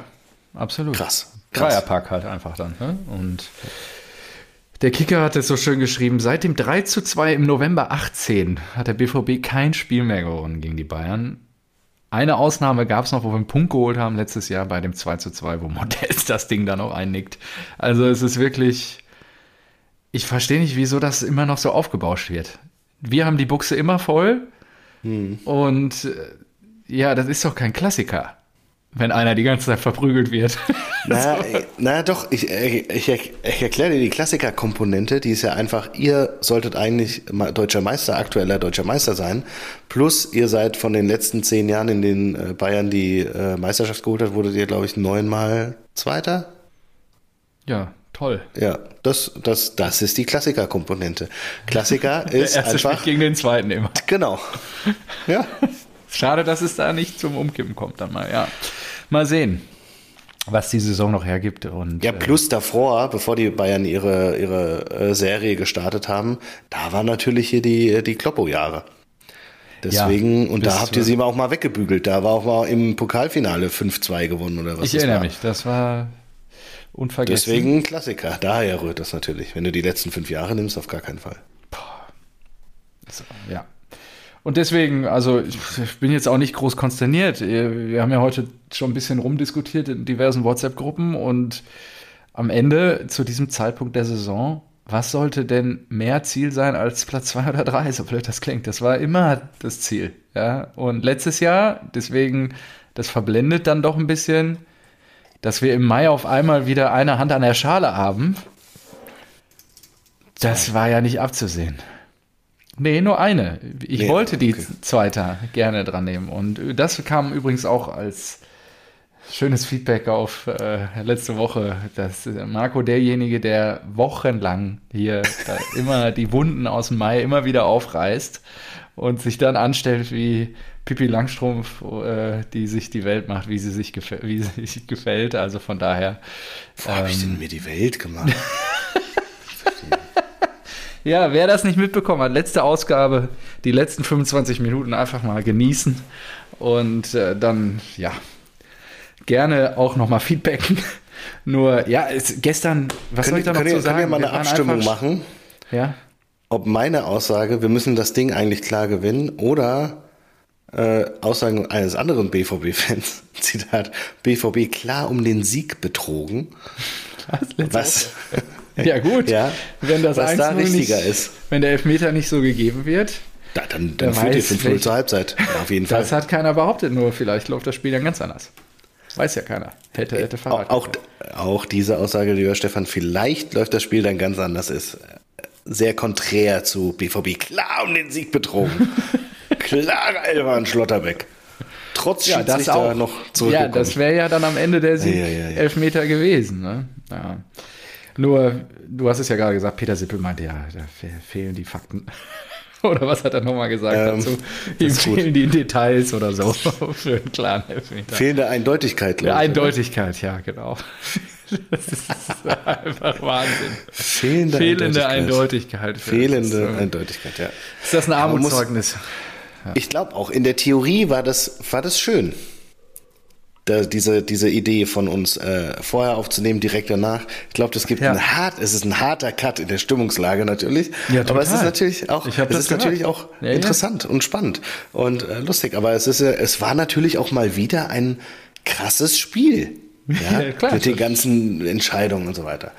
absolut. krass. krass. Dreierpack halt einfach dann. Ne? Und der Kicker hat es so schön geschrieben, seit dem 3 zu 2 im November 18 hat der BVB kein Spiel mehr gewonnen gegen die Bayern. Eine Ausnahme gab es noch, wo wir einen Punkt geholt haben letztes Jahr bei dem 2 zu 2, wo Modest das Ding dann auch einnickt. Also es ist wirklich, ich verstehe nicht, wieso das immer noch so aufgebauscht wird wir haben die Buchse immer voll. Hm. Und äh, ja, das ist doch kein Klassiker, wenn einer die ganze Zeit verprügelt wird. Na, so. na doch, ich, ich, ich erkläre dir die Klassiker-Komponente, die ist ja einfach, ihr solltet eigentlich deutscher Meister, aktueller deutscher Meister sein, plus ihr seid von den letzten zehn Jahren, in denen äh, Bayern die äh, Meisterschaft geholt hat, wurdet ihr, glaube ich, neunmal Zweiter. Ja, Toll. Ja, das, das, das ist die Klassiker-Komponente. Klassiker ist Der erste einfach gegen den zweiten immer. Genau. Ja. Schade, dass es da nicht zum Umkippen kommt dann mal. Ja, mal sehen, was die Saison noch hergibt. Und, ja, äh, plus davor, bevor die Bayern ihre ihre äh, Serie gestartet haben, da waren natürlich hier die die Kloppo-Jahre. Deswegen, ja, und da habt ihr sie auch mal weggebügelt. Da war auch mal im Pokalfinale 5-2 gewonnen oder was. Ich erinnere war. mich, das war Unvergessen. Deswegen Klassiker. Daher rührt das natürlich. Wenn du die letzten fünf Jahre nimmst, auf gar keinen Fall. So, ja. Und deswegen, also ich bin jetzt auch nicht groß konsterniert. Wir haben ja heute schon ein bisschen rumdiskutiert in diversen WhatsApp-Gruppen und am Ende zu diesem Zeitpunkt der Saison, was sollte denn mehr Ziel sein als Platz zwei oder drei, so blöd das klingt. Das war immer das Ziel. Ja? Und letztes Jahr, deswegen, das verblendet dann doch ein bisschen dass wir im Mai auf einmal wieder eine Hand an der Schale haben. Das war ja nicht abzusehen. Nee, nur eine. Ich Nee, wollte die okay. zweite gerne dran nehmen. Und das kam übrigens auch als schönes Feedback auf äh, letzte Woche, dass äh, Marco derjenige, der wochenlang hier äh, immer die Wunden aus dem Mai immer wieder aufreißt und sich dann anstellt wie Pippi Langstrumpf, äh, die sich die Welt macht, wie sie sich, gefä wie sie sich gefällt. Also von daher. Wo habe ich denn mir die Welt gemacht? Ja, wer das nicht mitbekommen hat, letzte Ausgabe, die letzten 25 Minuten einfach mal genießen und äh, dann, ja, gerne auch nochmal feedbacken. Nur, ja, es, gestern, was soll ich da noch können, zu wir- sagen? können wir mal eine Abstimmung machen, Ja, ob meine Aussage, wir müssen das Ding eigentlich klar gewinnen, oder äh, Aussagen eines anderen BVB-Fans, Zitat, BVB klar um den Sieg betrogen. Was, ja gut, Ja, wenn das was da 1-0 richtiger nicht, ist. wenn der Elfmeter nicht so gegeben wird, da, dann, dann führt ihr weiß, 5-0 welch- zur Halbzeit. Ja, auf jeden Fall. das hat keiner behauptet, nur vielleicht läuft das Spiel dann ganz anders. Weiß ja keiner. Hätte, hätte Fahrrad. Auch, auch, auch diese Aussage, lieber Stefan, vielleicht läuft das Spiel dann ganz anders, ist sehr konträr zu BVB. Klar um den Sieg betrogen. Klarer Elfer an Schlotterbeck. Trotz ja, das auch. noch ja, zurückgekommen. das wäre ja dann am Ende der Sieg Ja, ja, ja. Elfmeter gewesen. Ne? Ja. Nur, du hast es ja gerade gesagt, Peter Sippel meinte ja, da fe fehlen die Fakten. Oder was hat er nochmal gesagt Ähm, dazu? Ihm ist gut. fehlen die Details oder so für einen klaren Elfmeter. Fehlende Eindeutigkeit, Ja, glaube ich. Eindeutigkeit, ja, genau. Das ist einfach Wahnsinn. Fehlende, Fehlende Eindeutigkeit. Eindeutigkeit. Fehlende Das äh, Eindeutigkeit, ja. Ist das ein Armutszeugnis? Ich glaube auch, in der Theorie war das, war das schön. Da, diese, diese Idee von uns äh, vorher aufzunehmen, direkt danach. Ich glaube, das gibt Ja. einen hart, es ist ein harter Cut in der Stimmungslage natürlich. Ja, aber es ist total. natürlich auch, es ist natürlich auch Ja, ja. interessant und spannend und äh, lustig. Aber es ist, äh, es war natürlich auch mal wieder ein krasses Spiel. Ja, Ja, klar. mit den ganzen Entscheidungen und so weiter.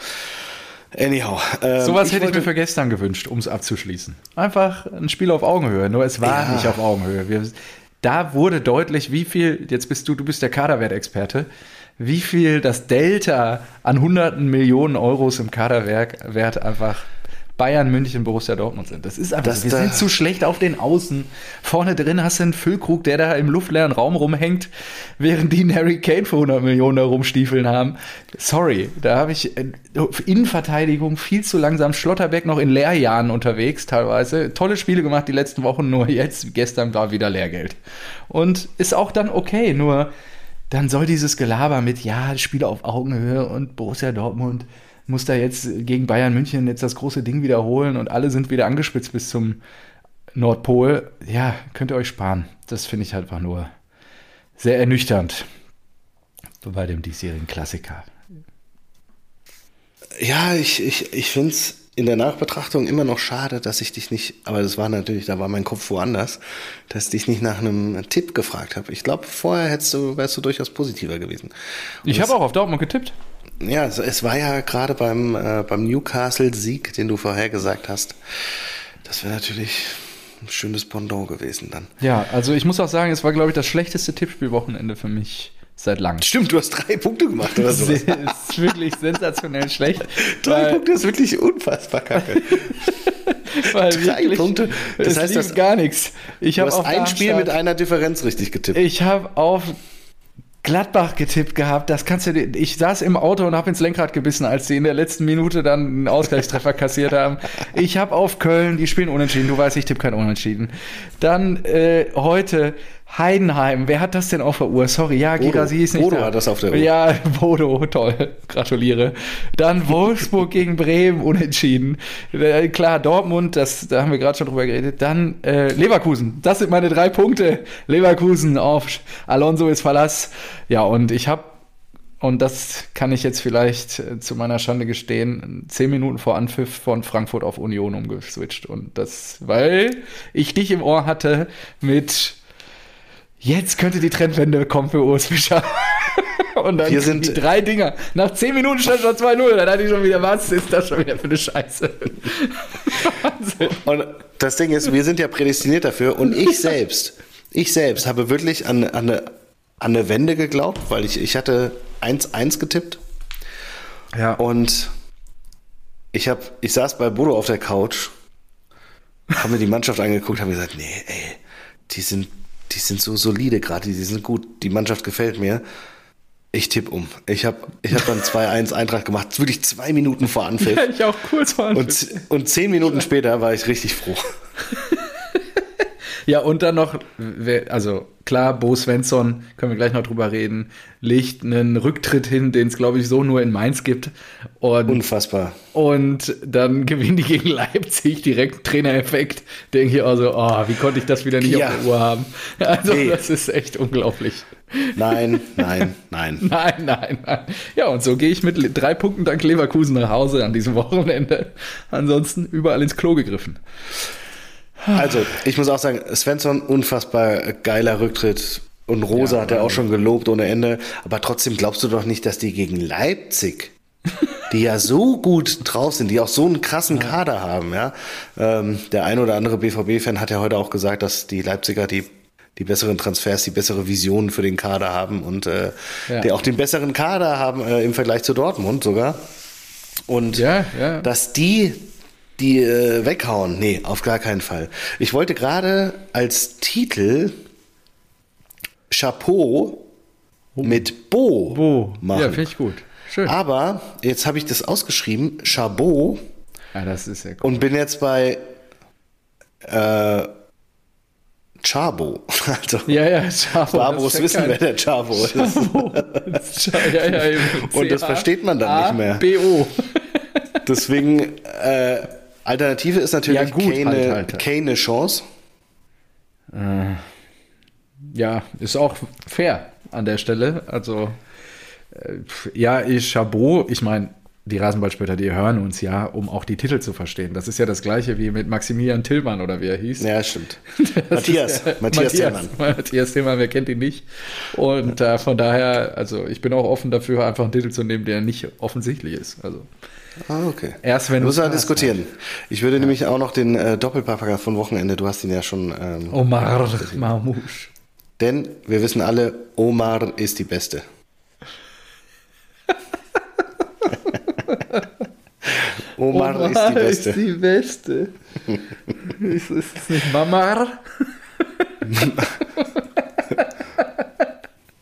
Anyhow. Ähm, Sowas hätte ich mir für gestern gewünscht, um es abzuschließen. Einfach ein Spiel auf Augenhöhe. Nur es war Ja. nicht auf Augenhöhe. Wir, da wurde deutlich, wie viel, jetzt bist du, du bist der Kaderwertexperte, wie viel das Delta an hunderten Millionen Euros im Kaderwert Wert einfach Bayern, München, Borussia Dortmund sind. Das ist einfach, Das so. wir da- sind zu schlecht auf den Außen. Vorne drin hast du einen Füllkrug, der da im luftleeren Raum rumhängt, während die einen Harry Kane für 100 Millionen da rumstiefeln haben. Sorry, da habe ich äh, Innenverteidigung viel zu langsam. Schlotterbeck noch in Lehrjahren unterwegs teilweise. Tolle Spiele gemacht die letzten Wochen, nur jetzt, gestern war wieder Lehrgeld. Und ist auch dann okay, nur dann soll dieses Gelaber mit, ja, Spiele auf Augenhöhe und Borussia Dortmund muss da jetzt gegen Bayern München jetzt das große Ding wiederholen und alle sind wieder angespitzt bis zum Nordpol. Ja, könnt ihr euch sparen. Das finde ich halt einfach nur sehr ernüchternd bei dem diesjährigen Klassiker. Ja, ich, ich, ich finde es in der Nachbetrachtung immer noch schade, dass ich dich nicht, aber das war natürlich, da war mein Kopf woanders, dass ich dich nicht nach einem Tipp gefragt habe. Ich glaube, vorher hättest du, wärst du durchaus positiver gewesen. Und Ich habe auch auf Dortmund getippt. Ja, es, war ja gerade beim, äh, beim Newcastle-Sieg, den du vorher gesagt hast. Das wäre natürlich ein schönes Pendant gewesen dann. Ja, also ich muss auch sagen, es war, glaube ich, das schlechteste Tippspielwochenende für mich seit langem. Stimmt, du hast drei Punkte gemacht oder Das sowas. ist wirklich sensationell schlecht. Drei Punkte ist wirklich unfassbar kacke. weil Drei Punkte. Das heißt, das- gar nichts. Ich Du habe auf ein Spiel mit einer Differenz richtig getippt. Ich habe auf Gladbach getippt gehabt. Das kannst du dir, ich saß im Auto und habe ins Lenkrad gebissen, als sie in der letzten Minute dann einen Ausgleichstreffer kassiert haben. Ich habe auf Köln, die spielen unentschieden. Du weißt, ich tippe kein Unentschieden. Dann äh, heute Heidenheim. Wer hat das denn auf der Uhr? Sorry, ja, Bodo. Girasi ist nicht Bodo da. hat das auf der Uhr. Ja, Bodo, toll. Gratuliere. Dann Wolfsburg gegen Bremen unentschieden. Äh, klar, Dortmund, das, da haben wir gerade schon drüber geredet. Dann äh, Leverkusen. Das sind meine drei Punkte. Leverkusen auf Alonso ist Verlass. Ja, und ich habe und das kann ich jetzt vielleicht äh, zu meiner Schande gestehen, zehn Minuten vor Anpfiff von Frankfurt auf Union umgeswitcht. Und das, weil ich dich im Ohr hatte mit jetzt könnte die Trendwende kommen für Urs Fischer. Und dann Wir sind- die drei Dinger. Nach zehn Minuten stand schon 2-0. Dann dachte ich schon wieder, was ist das schon wieder für eine Scheiße? Wahnsinn. Und das Ding ist, wir sind ja prädestiniert dafür und ich selbst, ich selbst habe wirklich an, an, eine, an eine Wende geglaubt, weil ich, ich hatte 1-1 getippt Ja. und Ich, hab, ich saß bei Bodo auf der Couch, habe mir die Mannschaft angeguckt, habe gesagt, nee, ey, die sind, die sind so solide gerade, die sind gut, die Mannschaft gefällt mir. Ich tippe um. Ich habe ich hab dann 2-1 Eintracht gemacht, wirklich zwei Minuten vor Anpfiff. Ja, ich auch kurz vor Und, und zehn Minuten später war ich richtig froh. Ja, und dann noch, also klar, Bo Svensson, können wir gleich noch drüber reden, legt einen Rücktritt hin, den es, glaube ich, so nur in Mainz gibt. Und, Unfassbar. und dann gewinnen die gegen Leipzig, direkt Trainereffekt. Denke ich also, oh, wie konnte ich das wieder nicht Ja. auf der Uhr haben? Also, Nee. das ist echt unglaublich. Nein, nein, nein. Nein, nein, nein. Ja, und so gehe ich mit drei Punkten dank Leverkusen nach Hause an diesem Wochenende. Ansonsten überall ins Klo gegriffen. Also, ich muss auch sagen, Svensson, unfassbar geiler Rücktritt. Und Rosa Ja, hat er auch schon gelobt ohne Ende. Aber trotzdem glaubst du doch nicht, dass die gegen Leipzig, die ja so gut drauf sind, die auch so einen krassen Kader haben, ja. Ähm, der ein oder andere BVB-Fan hat ja heute auch gesagt, dass die Leipziger die die besseren Transfers, die bessere Visionen für den Kader haben und äh, Ja. die auch den besseren Kader haben äh, im Vergleich zu Dortmund sogar. Und Ja, ja. dass die die äh, weghauen, nee, auf gar keinen Fall. Ich wollte gerade als Titel Chapeau mit Bo, Wo? machen. Ja, finde ich gut. Schön. Aber jetzt habe ich das ausgeschrieben, Chabot, Ja, das ist ja cool. und bin jetzt bei äh, Chabo. Also Ja, ja, Chavo. Barbos wissen, ja wer der Chabo ist. Chavo. ja, ja, eben. Und das versteht man dann nicht mehr. B-O. Deswegen, äh, Alternative ist natürlich Ja, gut, keine, halt, halt. keine Chance. Ja, ist auch fair an der Stelle. Also, äh, ja, ich Chabot, ich meine, die Rasenballspötter, die hören uns ja, um auch die Titel zu verstehen. Das ist ja das gleiche wie mit Maximilian Tillmann oder wie er hieß. Ja, stimmt. Matthias, ja- Matthias Tillmann. Matthias Tillmann, wer kennt ihn nicht? Und äh, von daher, also ich bin auch offen dafür, einfach einen Titel zu nehmen, der nicht offensichtlich ist. Also Ah, okay. erst wenn du es hast, diskutieren. Ich würde nämlich auch noch den äh, Doppelpapager von Wochenende, du hast ihn ja schon, ähm, Omar Mamouche. denn wir wissen alle, Omar ist die Beste. Omar, ist die Beste. Ist die Beste. ist, ist es nicht Mamar?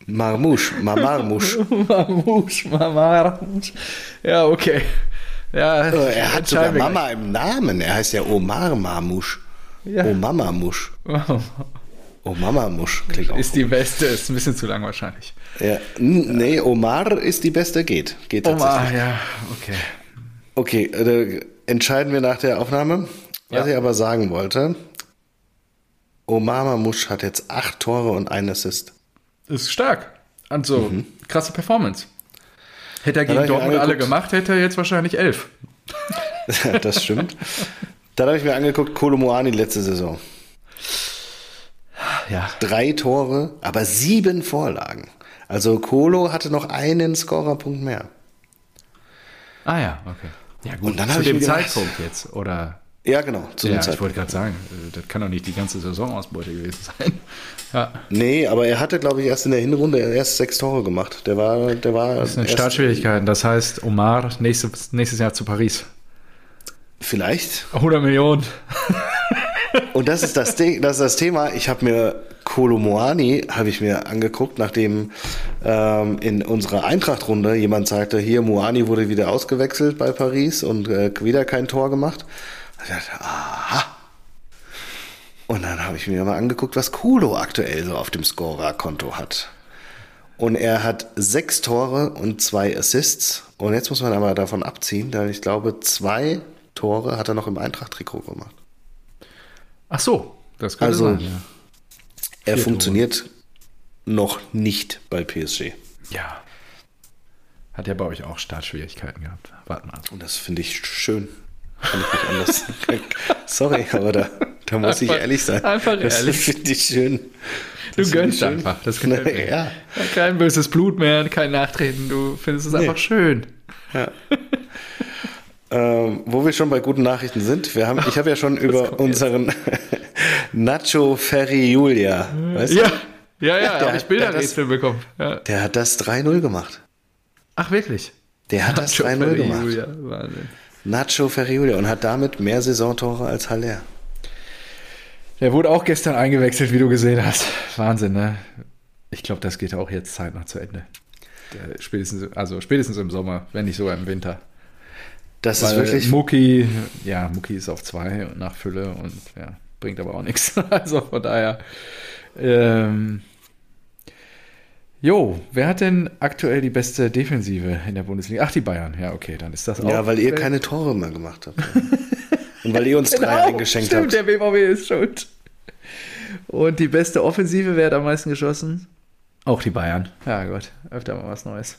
Marmouche, Mamarmouche. Mamouche, Mamar. Ja, okay. Ja, Äh, Er hat sogar Mama im Namen. Er heißt ja Omar Marmouche. Ja. Omamamusch. gleich. Omamamusch klingt auch. Ist die beste, ist ein bisschen zu lang wahrscheinlich. Ja, nee, Omar ist die beste, geht. Geht tatsächlich. Omar, ja, okay. Okay, äh, entscheiden wir nach der Aufnahme. Was Ja. ich aber sagen wollte, Omar Mamusch hat jetzt acht Tore und einen Assist. Ist stark. Also, krasse Performance. Hätte er gegen Dortmund alle angeguckt. gemacht, hätte er jetzt wahrscheinlich elf. das stimmt. Dann habe ich mir angeguckt, Kolomoani letzte Saison. Ja. Drei Tore, aber sieben Vorlagen. Also Kolo hatte noch einen Scorerpunkt mehr. Ah ja, okay. Ja gut, Und dann zu dem gedacht- Zeitpunkt jetzt, oder? Ja, genau. Zu Ja, ich wollte gerade sagen, äh, das kann doch nicht die ganze Saisonausbeute gewesen sein. Ja, Nee, aber er hatte, glaube ich, erst in der Hinrunde erst sechs Tore gemacht. Der war, der war das sind Startschwierigkeiten. Das heißt, Omar nächstes, nächstes Jahr zu Paris. Vielleicht. 100 Millionen. Und das ist das, Ding, das, ist das Thema. Ich habe mir Kolo Moani habe ich mir angeguckt, nachdem ähm, in unserer Eintracht-Runde jemand sagte, hier Moani wurde wieder ausgewechselt bei Paris und äh, wieder kein Tor gemacht. Ich dachte, aha. Und dann habe ich mir mal angeguckt, was Kolo aktuell so auf dem Scorer-Konto hat. Und er hat sechs Tore und zwei Assists. Und jetzt muss man aber davon abziehen, da ich glaube, zwei Tore hat er noch im Eintracht-Trikot gemacht. Ach so, das könnte Also- sein. Ja. Er Vier funktioniert noch nicht bei PSG. ja. Hat er bei euch auch Startschwierigkeiten gehabt? Warte mal. Und das finde ich schön. Kann ich nicht anders. Sorry, aber da, da muss ich Einfach- ehrlich sein. einfach das ehrlich. finde ich schön. Du Das gönnst finde ich einfach. Das mir. Ja. Kein böses Blut mehr, kein Nachtreten. Du findest es Nee. einfach schön. Ähm, wo wir schon bei guten Nachrichten sind, wir haben, ich habe ja schon über unseren Nacho Ferri Julia, weißt Ja, du? ja, ja, der habe ich Bilderrätsel der bekommen. Ja. Der hat das 3-0 gemacht. Ach, wirklich? Der hat das Joe 3-0 Ferry, gemacht. Julia, Wahnsinn. Nacho Ferrioli und hat damit mehr Saisontore als Haller. Der wurde auch gestern eingewechselt, wie du gesehen hast. Wahnsinn, ne? Ich glaube, das geht auch jetzt zeitnah zu Ende. Der, spätestens, also spätestens im Sommer, wenn nicht sogar im Winter. Das Weil ist wirklich. Mucki, ja, Mucki ist auf zwei nach Fülle und ja, bringt aber auch nichts. Also von daher. Ähm, jo, wer hat denn aktuell die beste Defensive in der Bundesliga? Ach, die Bayern. Ja, okay, dann ist das auch. Ja, weil ihr keine Tore mehr gemacht habt. und weil ihr uns drei Genau, eingeschenkt stimmt, habt. der BVB ist schuld. Und die beste Offensive, wer hat am meisten geschossen? Auch die Bayern. Ja, gut, öfter mal was Neues.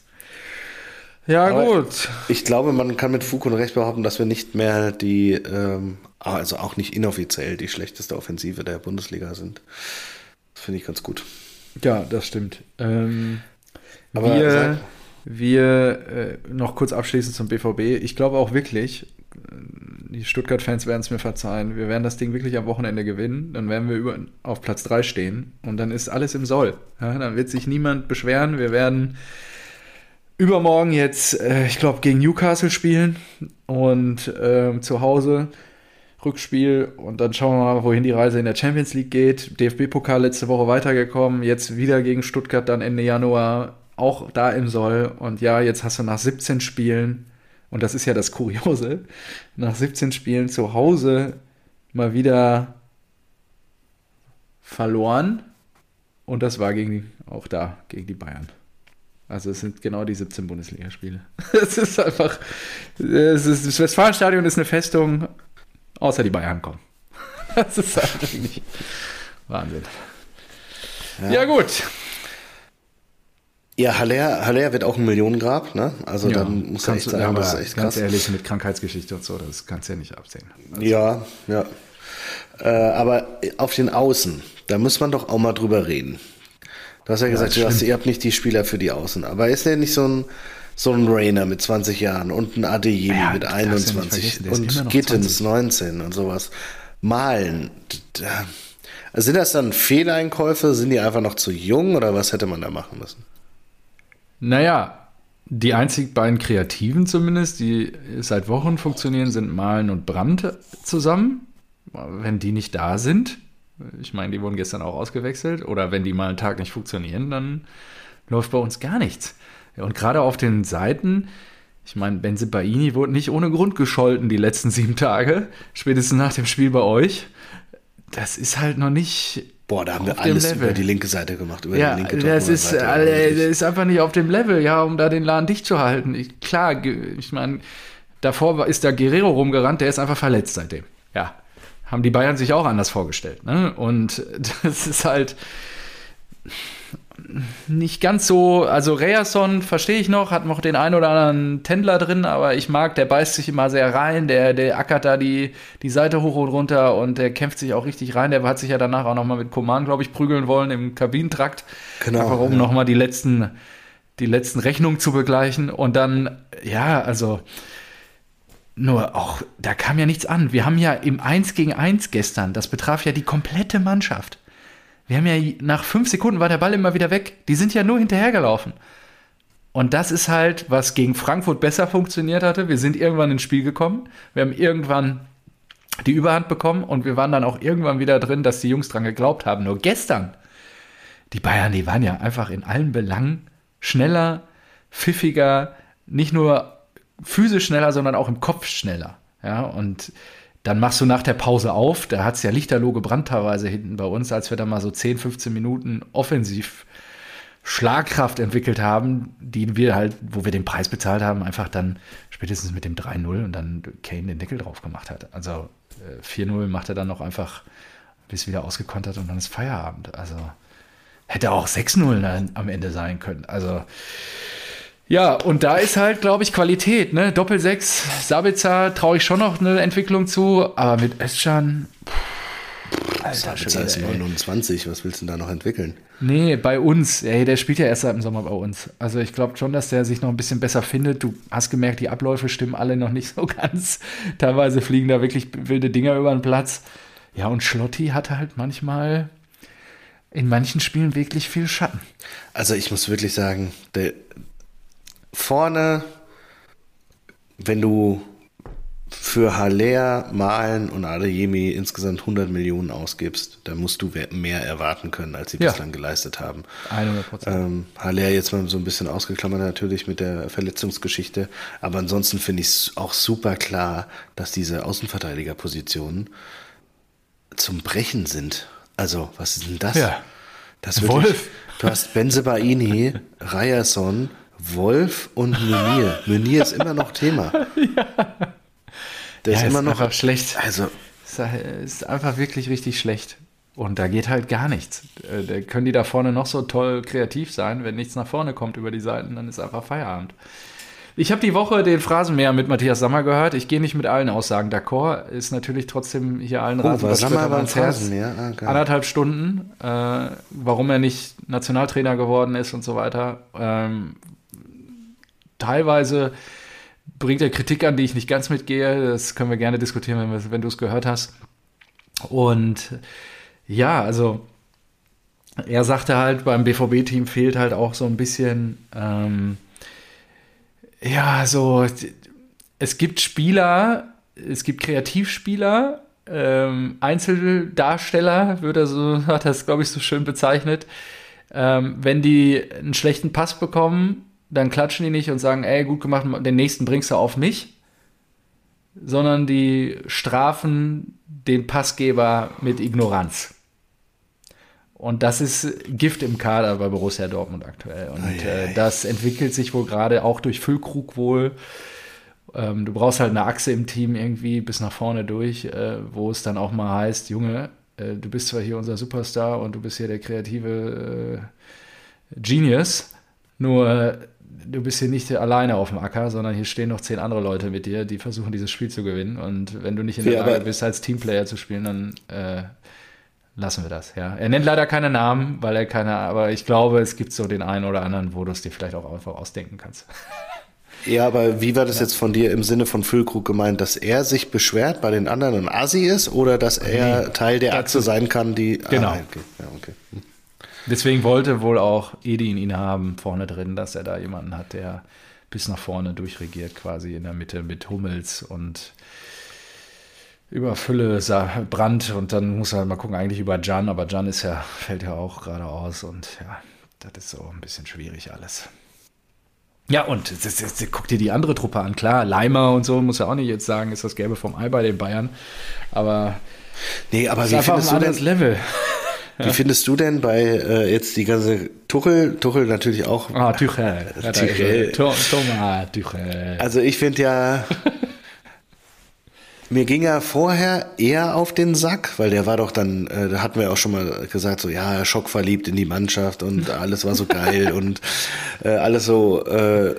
Ja, Aber gut. Ich glaube, man kann mit Fug und Recht behaupten, dass wir nicht mehr die, ähm, also auch nicht inoffiziell die schlechteste Offensive der Bundesliga sind. Das finde ich ganz gut. Ja, das stimmt. Ähm, Aber wir wir äh, noch kurz abschließend zum BVB. Ich glaube auch wirklich, äh, die Stuttgart-Fans werden es mir verzeihen, wir werden das Ding wirklich am Wochenende gewinnen. Dann werden wir über, auf Platz 3 stehen und dann ist alles im Soll. Ja, dann wird sich niemand beschweren. Wir werden übermorgen jetzt, äh, ich glaube, gegen Newcastle spielen und ähm, zu Hause Rückspiel und dann schauen wir mal, wohin die Reise in der Champions League geht. DFB-Pokal letzte Woche weitergekommen, jetzt wieder gegen Stuttgart dann Ende Januar, auch da im Soll. Und ja, jetzt hast du nach 17 Spielen, und das ist ja das Kuriose, nach 17 Spielen zu Hause mal wieder verloren. Und das war gegen auch da gegen die Bayern. Also es sind genau die 17 Bundesligaspiele. Es ist einfach, es ist, das Westfalenstadion ist eine Festung, außer die Bayern kommen. Das ist halt wirklich Wahnsinn. Ja, gut. Ja, Haller, Haller wird auch ein Millionengrab, ne? Also dann muss er echt sagen, aber das ist echt ganz krass. ehrlich, mit Krankheitsgeschichte und so, das kannst du ja nicht absehen. Ja, ja. Äh, aber auf den Außen, da muss man doch auch mal drüber reden. Du hast ja gesagt, das du hast, ihr habt nicht die Spieler für die Außen. Aber ist der nicht so ein, so ein Rainer mit 20 Jahren und ein Adeyemi Ja, mit darfst du ja nicht 21 vergessen, der ist immer und Gittens 20. 19 und sowas. Malen. Sind das dann Fehleinkäufe? Sind die einfach noch zu jung oder was hätte man da machen müssen? Naja, die einzig beiden Kreativen zumindest, die seit Wochen funktionieren, sind Malen und Brandt zusammen. Wenn die nicht da sind, ich meine, die wurden gestern auch ausgewechselt, oder wenn die mal einen Tag nicht funktionieren, dann läuft bei uns gar nichts. Ja, Und gerade auf den Seiten, ich meine, Benzibaini wurde nicht ohne Grund gescholten die letzten sieben Tage, spätestens nach dem Spiel bei euch. Das ist halt noch nicht Boah, da haben wir alles über die linke Seite gemacht. Über ja, die linke das ist, Seite. äh, Wirklich. das ist einfach nicht auf dem Level, ja, um da den Laden dicht zu halten. Ich, klar, ich meine, davor ist da Guerrero rumgerannt, der ist einfach verletzt seitdem. Ja, haben die Bayern sich auch anders vorgestellt. Ne? Und das ist halt nicht ganz so, also Reason verstehe ich noch, hat noch den einen oder anderen Tändler drin, aber ich mag, der beißt sich immer sehr rein, der, der ackert da die, die Seite hoch und runter und der kämpft sich auch richtig rein. Der hat sich ja danach auch nochmal mit Koman, glaube ich, prügeln wollen im Kabinentrakt. Genau, Einfach um ja. nochmal die letzten, die letzten Rechnungen zu begleichen. Und dann, ja, also nur auch, da kam ja nichts an. Wir haben ja im 1 gegen 1 gestern, das betraf ja die komplette Mannschaft. Wir haben ja nach fünf Sekunden war der Ball immer wieder weg. Die sind ja nur hinterhergelaufen. Und das ist halt, was gegen Frankfurt besser funktioniert hatte. Wir sind irgendwann ins Spiel gekommen. Wir haben irgendwann die Überhand bekommen und wir waren dann auch irgendwann wieder drin, dass die Jungs dran geglaubt haben. Nur gestern, die Bayern, die waren ja einfach in allen Belangen schneller, pfiffiger, nicht nur physisch schneller, sondern auch im Kopf schneller. Ja, und dann machst du nach der Pause auf, da hat es ja lichterloh gebrannt teilweise hinten bei uns, als wir dann mal so 10, 15 Minuten offensiv Schlagkraft entwickelt haben, die wir halt, wo wir den Preis bezahlt haben, einfach dann spätestens mit dem 3-0 und dann Kane den Deckel drauf gemacht hat. Also äh, 4-0 macht er dann noch einfach bis wieder ausgekontert und dann ist Feierabend. Also hätte auch 6-0 dann am Ende sein können. Also ja, und da ist halt, glaube ich, Qualität. Ne? Doppel-6, Sabitzer traue ich schon noch eine Entwicklung zu, aber mit Özcan, Alter, Sabitzer ist Schwede, ey. 29, was willst du denn da noch entwickeln? Nee, bei uns. Ey, der spielt ja erst seit dem Sommer bei uns. Also ich glaube schon, dass der sich noch ein bisschen besser findet. Du hast gemerkt, die Abläufe stimmen alle noch nicht so ganz. Teilweise fliegen da wirklich wilde Dinger über den Platz. Ja, und Schlotti hatte halt manchmal in manchen Spielen wirklich viel Schatten. Also ich muss wirklich sagen, der, vorne, wenn du für Haller, Malen und Adeyemi insgesamt 100 Millionen ausgibst, dann musst du mehr erwarten können, als sie ja. bislang geleistet haben. 100 Prozent. Ähm, Haller jetzt mal so ein bisschen ausgeklammert natürlich mit der Verletzungsgeschichte, aber ansonsten finde ich es auch super klar, dass diese Außenverteidigerpositionen zum Brechen sind. Also, was ist denn das? Ja. Das wirklich, Wolf. Du hast Benzebaini, Ryerson, Wolf und Munir. Munir ist immer noch Thema. Ja. Der ja, ist immer noch einfach schlecht. Also ist einfach wirklich richtig schlecht. Und da geht halt gar nichts. Äh, da können die da vorne noch so toll kreativ sein. Wenn nichts nach vorne kommt über die Seiten, dann ist einfach Feierabend. Ich habe die Woche den Phrasenmäher mit Matthias Sammer gehört. Ich gehe nicht mit allen Aussagen d'accord. Ist natürlich trotzdem hier allen oh, Rasenballspielern ans Herz. Ah, Anderthalb Stunden, äh, warum er nicht Nationaltrainer geworden ist und so weiter. Ähm, teilweise bringt er Kritik an, die ich nicht ganz mitgehe. Das können wir gerne diskutieren, wenn, wenn du es gehört hast. Und ja, also er sagte halt, beim BVB-Team fehlt halt auch so ein bisschen, ähm, ja, so, es gibt Spieler, es gibt Kreativspieler, ähm, Einzeldarsteller, würde so, hat es, glaube ich, so schön bezeichnet. Ähm, wenn die einen schlechten Pass bekommen, dann klatschen die nicht und sagen, ey, gut gemacht, den nächsten bringst du auf mich, sondern die strafen den Passgeber mit Ignoranz. Und das ist Gift im Kader bei Borussia Dortmund aktuell. Und äh, das entwickelt sich wohl gerade auch durch Füllkrug wohl. Ähm, du brauchst halt eine Achse im Team irgendwie bis nach vorne durch, äh, wo es dann auch mal heißt, Junge, äh, du bist zwar hier unser Superstar und du bist hier der kreative äh, Genius, nur du bist hier nicht alleine auf dem Acker, sondern hier stehen noch zehn andere Leute mit dir, die versuchen, dieses Spiel zu gewinnen. Und wenn du nicht in der Lage bist, als Teamplayer zu spielen, dann äh, lassen wir das. Ja, er nennt leider keine Namen, weil er keine, aber ich glaube, es gibt so den einen oder anderen, wo du es dir vielleicht auch einfach ausdenken kannst. Ja, aber wie war das ja. jetzt von dir im Sinne von Füllkrug gemeint, dass er sich beschwert bei den anderen ein Asi ist oder dass er nee, Teil der Achse sein kann, die. Genau. Ah, okay. Ja, okay. Deswegen wollte wohl auch Edin ihn haben vorne drin, dass er da jemanden hat, der bis nach vorne durchregiert, quasi in der Mitte mit Hummels und über Fülle Brand und dann muss er halt mal gucken, eigentlich über Jan, aber Jan ist ja, fällt ja auch gerade aus und ja, das ist so ein bisschen schwierig alles. Ja, und das, das, das, guck dir die andere Truppe an. Klar, Leimer und so, muss ja auch nicht jetzt sagen, ist das Gelbe vom Ei bei den Bayern. Aber. Nee, aber wie findest ein du denn, Level. Wie findest du denn bei äh, jetzt die ganze Tuchel, Tuchel natürlich auch. Ah, Tuchel. Tuchel. Thomas Tuchel. Also ich finde ja, mir ging er vorher eher auf den Sack, weil der war doch dann, äh, da hatten wir auch schon mal gesagt, so ja, schockverliebt in die Mannschaft und alles war so geil und äh, alles so äh,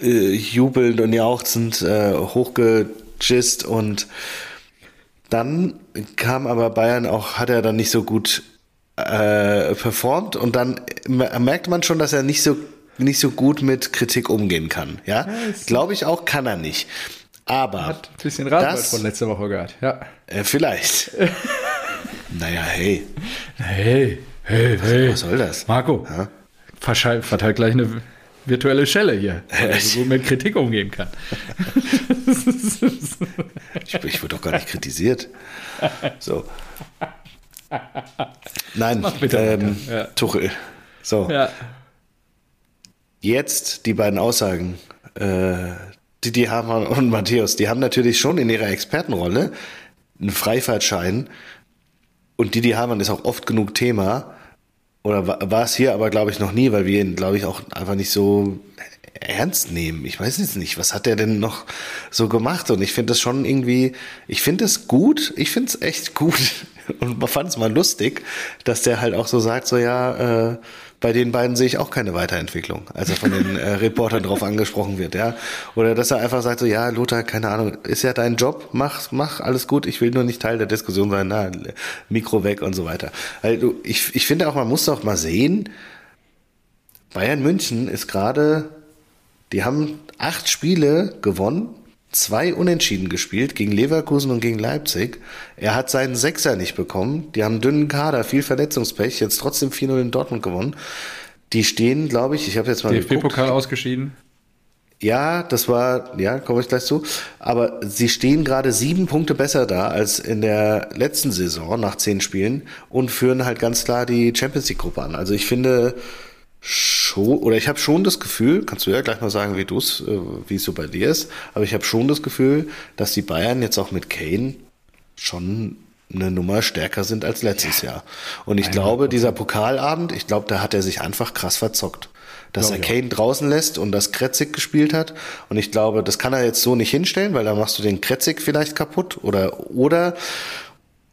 äh, jubelnd und jauchzend äh, hochgegist und dann kam aber Bayern auch, hat er dann nicht so gut äh, performt und dann merkt man schon, dass er nicht so nicht so gut mit Kritik umgehen kann. Ja, ja glaube ich auch, kann er nicht. Aber hat ein bisschen Radwald von letzter Woche gehabt. Ja, äh, vielleicht. naja, hey, hey, hey, was, hey, was soll das, Marco? Ja? Verteilt gleich eine virtuelle Schelle hier, wo man mit Kritik umgehen kann. ich, ich wurde doch gar nicht kritisiert. So. Nein, ähm, ja. Tuchel. So. Ja. Jetzt die beiden Aussagen. Äh, Didi Hamann und Matthäus, die haben natürlich schon in ihrer Expertenrolle einen Freifahrtschein. Und Didi Hamann ist auch oft genug Thema. Oder war es hier aber, glaube ich, noch nie, weil wir ihn, glaube ich, auch einfach nicht so ernst nehmen. Ich weiß jetzt nicht, was hat er denn noch so gemacht? Und ich finde das schon irgendwie, ich finde es gut, ich finde es echt gut und man fand es mal lustig, dass der halt auch so sagt, so ja, äh, bei den beiden sehe ich auch keine Weiterentwicklung, als er von den äh, Reportern drauf angesprochen wird, ja. Oder dass er einfach sagt, so ja, Lothar, keine Ahnung, ist ja dein Job, mach, mach alles gut, ich will nur nicht Teil der Diskussion sein, na, Mikro weg und so weiter. Also ich, ich finde auch, man muss doch mal sehen, Bayern München ist gerade die haben acht Spiele gewonnen, zwei Unentschieden gespielt gegen Leverkusen und gegen Leipzig. Er hat seinen Sechser nicht bekommen. Die haben einen dünnen Kader, viel Verletzungspech, jetzt trotzdem 4-0 in Dortmund gewonnen. Die stehen, glaube ich, ich habe jetzt mal DFB-Pokal ausgeschieden. Ja, das war, ja, komme ich gleich zu. Aber sie stehen gerade sieben Punkte besser da als in der letzten Saison nach zehn Spielen und führen halt ganz klar die Champions League Gruppe an. Also ich finde schon, oder ich habe schon das Gefühl, kannst du ja gleich mal sagen, wie du es, äh, wie es so bei dir ist, aber ich habe schon das Gefühl, dass die Bayern jetzt auch mit Kane schon eine Nummer stärker sind als letztes ja. Jahr. Und ich glaube, dieser Pokalabend, ich glaube, da hat er sich einfach krass verzockt dass er Kane draußen lässt und das Kretzig gespielt hat. Und ich glaube, das kann er jetzt so nicht hinstellen, weil da machst du den Kretzig vielleicht kaputt oder, oder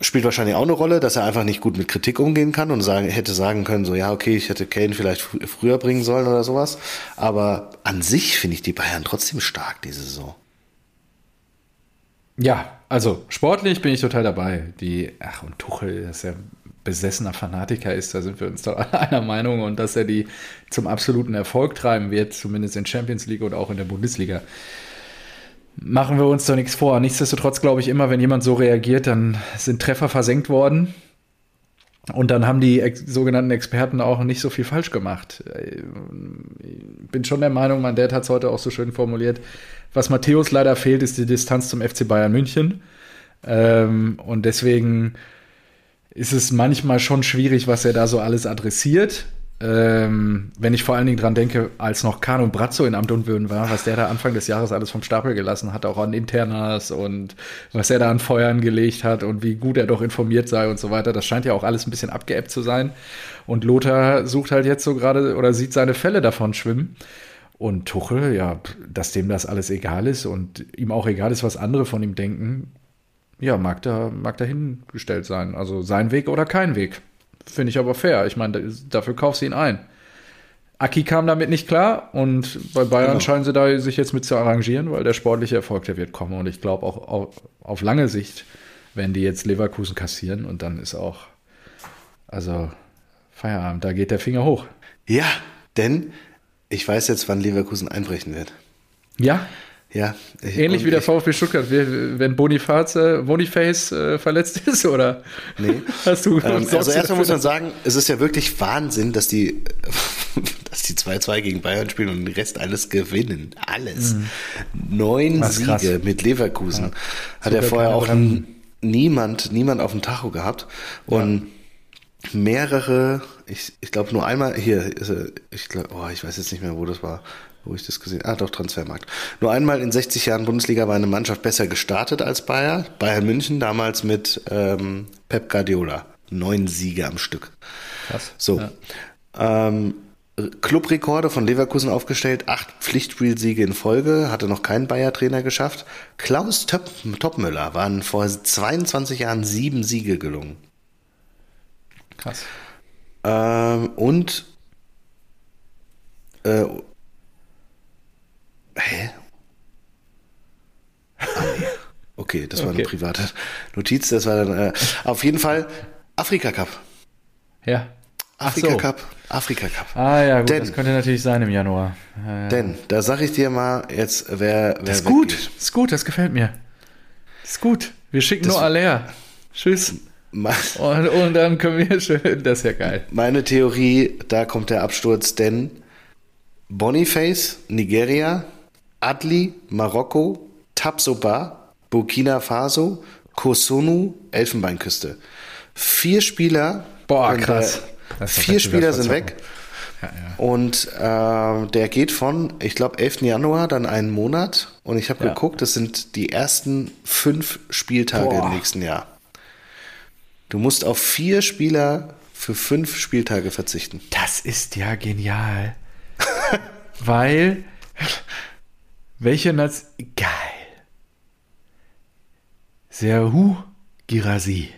spielt wahrscheinlich auch eine Rolle, dass er einfach nicht gut mit Kritik umgehen kann und sagen, hätte sagen können, so, ja, okay, ich hätte Kane vielleicht fr früher bringen sollen oder sowas. Aber an sich finde ich die Bayern trotzdem stark diese Saison. Ja, also sportlich bin ich total dabei. Die, ach, und Tuchel ist ja besessener Fanatiker ist, da sind wir uns doch alle einer Meinung und dass er die zum absoluten Erfolg treiben wird, zumindest in Champions League und auch in der Bundesliga. Machen wir uns doch nichts vor. Nichtsdestotrotz glaube ich immer, wenn jemand so reagiert, dann sind Treffer versenkt worden. Und dann haben die ex sogenannten Experten auch nicht so viel falsch gemacht. Ich bin schon der Meinung, mein Dad hat es heute auch so schön formuliert. Was Matthäus leider fehlt, ist die Distanz zum FC Bayern München. Ähm, und deswegen ist es manchmal schon schwierig, was er da so alles adressiert. Ähm, wenn ich vor allen Dingen dran denke, als noch und Brazzo in Amt und Würden war, was der da Anfang des Jahres alles vom Stapel gelassen hat, auch an Internas und was er da an Feuern gelegt hat und wie gut er doch informiert sei und so weiter, das scheint ja auch alles ein bisschen abgeebbt zu sein. Und Lothar sucht halt jetzt so gerade oder sieht seine Fälle davon schwimmen. Und Tuchel, ja, dass dem das alles egal ist und ihm auch egal ist, was andere von ihm denken, ja, mag da, mag dahingestellt sein. Also sein Weg oder kein Weg. Finde ich aber fair. Ich meine, dafür kaufst du ihn ein. Aki kam damit nicht klar und bei Bayern genau. scheinen sie da sich jetzt mit zu arrangieren, weil der sportliche Erfolg, der wird kommen. Und ich glaube auch auf, auf lange Sicht werden die jetzt Leverkusen kassieren und dann ist auch, also Feierabend, da geht der Finger hoch. Ja, denn ich weiß jetzt, wann Leverkusen einbrechen wird. Ja? Ja. Ähnlich wie der VfB Stuttgart, wenn Boniface, Boniface äh, verletzt ist, oder? Nee. Hast du ähm, also erstmal muss man sagen, es ist ja wirklich Wahnsinn, dass die, dass die 2-2 gegen Bayern spielen und den Rest alles gewinnen. Alles. Mhm. Neun Was Siege krass. mit Leverkusen. Ja. Hat ja vorher auch niemand, niemand auf dem Tacho gehabt. Und ja. mehrere, ich, ich glaube nur einmal, hier, ich glaube, oh, ich weiß jetzt nicht mehr, wo das war wo ich das gesehen Ah, doch, Transfermarkt. Nur einmal in 60 Jahren Bundesliga war eine Mannschaft besser gestartet als Bayer. Bayern München damals mit ähm, Pep Guardiola. Neun Siege am Stück. Krass. So. Ja. Ähm, Clubrekorde von Leverkusen aufgestellt, acht Pflichtspielsiege in Folge, hatte noch kein Bayer-Trainer geschafft. Klaus Töp Topmüller waren vor 22 Jahren sieben Siege gelungen. Krass. Ähm, und äh, Hä? Ah, nee. Okay, das war okay. eine private Notiz. Das war dann äh, auf jeden Fall Afrika Cup. Ja. Afrika so. Cup, Afrika Cup. Ah ja, gut, denn, das könnte natürlich sein im Januar. Ja, Denn, da sag ich dir mal jetzt, wer, wer Das ist gut, das ist gut, das gefällt mir. Das ist gut. Wir schicken das, nur Aller. Tschüss. Und, und, dann können wir schön, das ist ja geil. Meine Theorie, da kommt der Absturz, denn Boniface, Nigeria, Adli, Marokko, Tabsoba, Burkina Faso, Kosunu, Elfenbeinküste. Vier Spieler. Boah, krass. Vier Spieler sind weg. Ja, ja. Und äh, der geht von, ich glaube, 11. Januar dann einen Monat. Und ich habe ja. geguckt, das sind die ersten fünf Spieltage Boah. im nächsten Jahr. Du musst auf vier Spieler für fünf Spieltage verzichten. Das ist ja genial. Weil welche Nation? Geil. Serhu Girasi.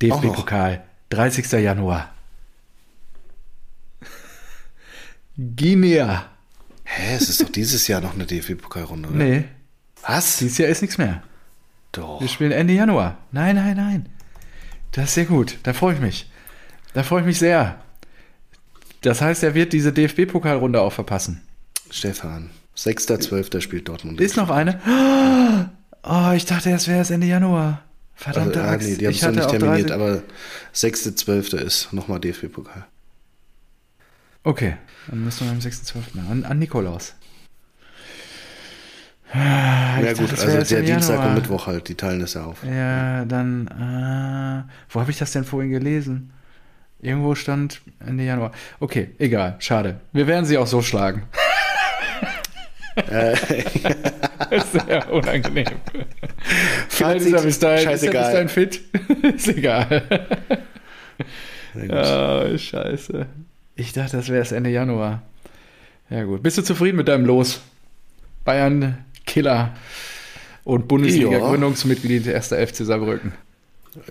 DFB-Pokal. 30. Januar. Guinea. Hä, es ist doch dieses Jahr noch eine DFB-Pokalrunde, oder? Nee. Was? Dieses Jahr ist nichts mehr. Doch. Wir spielen Ende Januar. Nein, nein, nein. Das ist sehr gut. Da freue ich mich. Da freue ich mich sehr. Das heißt, er wird diese DFB-Pokalrunde auch verpassen. Stefan. 6.12. spielt Dortmund. Ist noch eine? Oh, ich dachte, es wäre erst Ende Januar. Verdammt, also, ah, nee, die haben es noch nicht terminiert, aber 6.12. ist nochmal DFB-Pokal. Okay, dann müssen wir am 6.12. An, an Nikolaus. Ah, ja ich gut, dachte, das also der Dienstag Januar. und Mittwoch halt, die teilen das ja auf. Ja, dann, äh, wo habe ich das denn vorhin gelesen? Irgendwo stand Ende Januar. Okay, egal, schade. Wir werden sie auch so schlagen. Äh, Sehr unangenehm. Fazit, ist er bis dahin, ist er bis dahin fit. ist egal. Ah, scheiße. Ich dachte, das wäre erst Ende Januar. Ja gut. Bist du zufrieden mit deinem Los? Bayern, Killer und Bundesliga-Gründungsmitglied 1. FC Saarbrücken.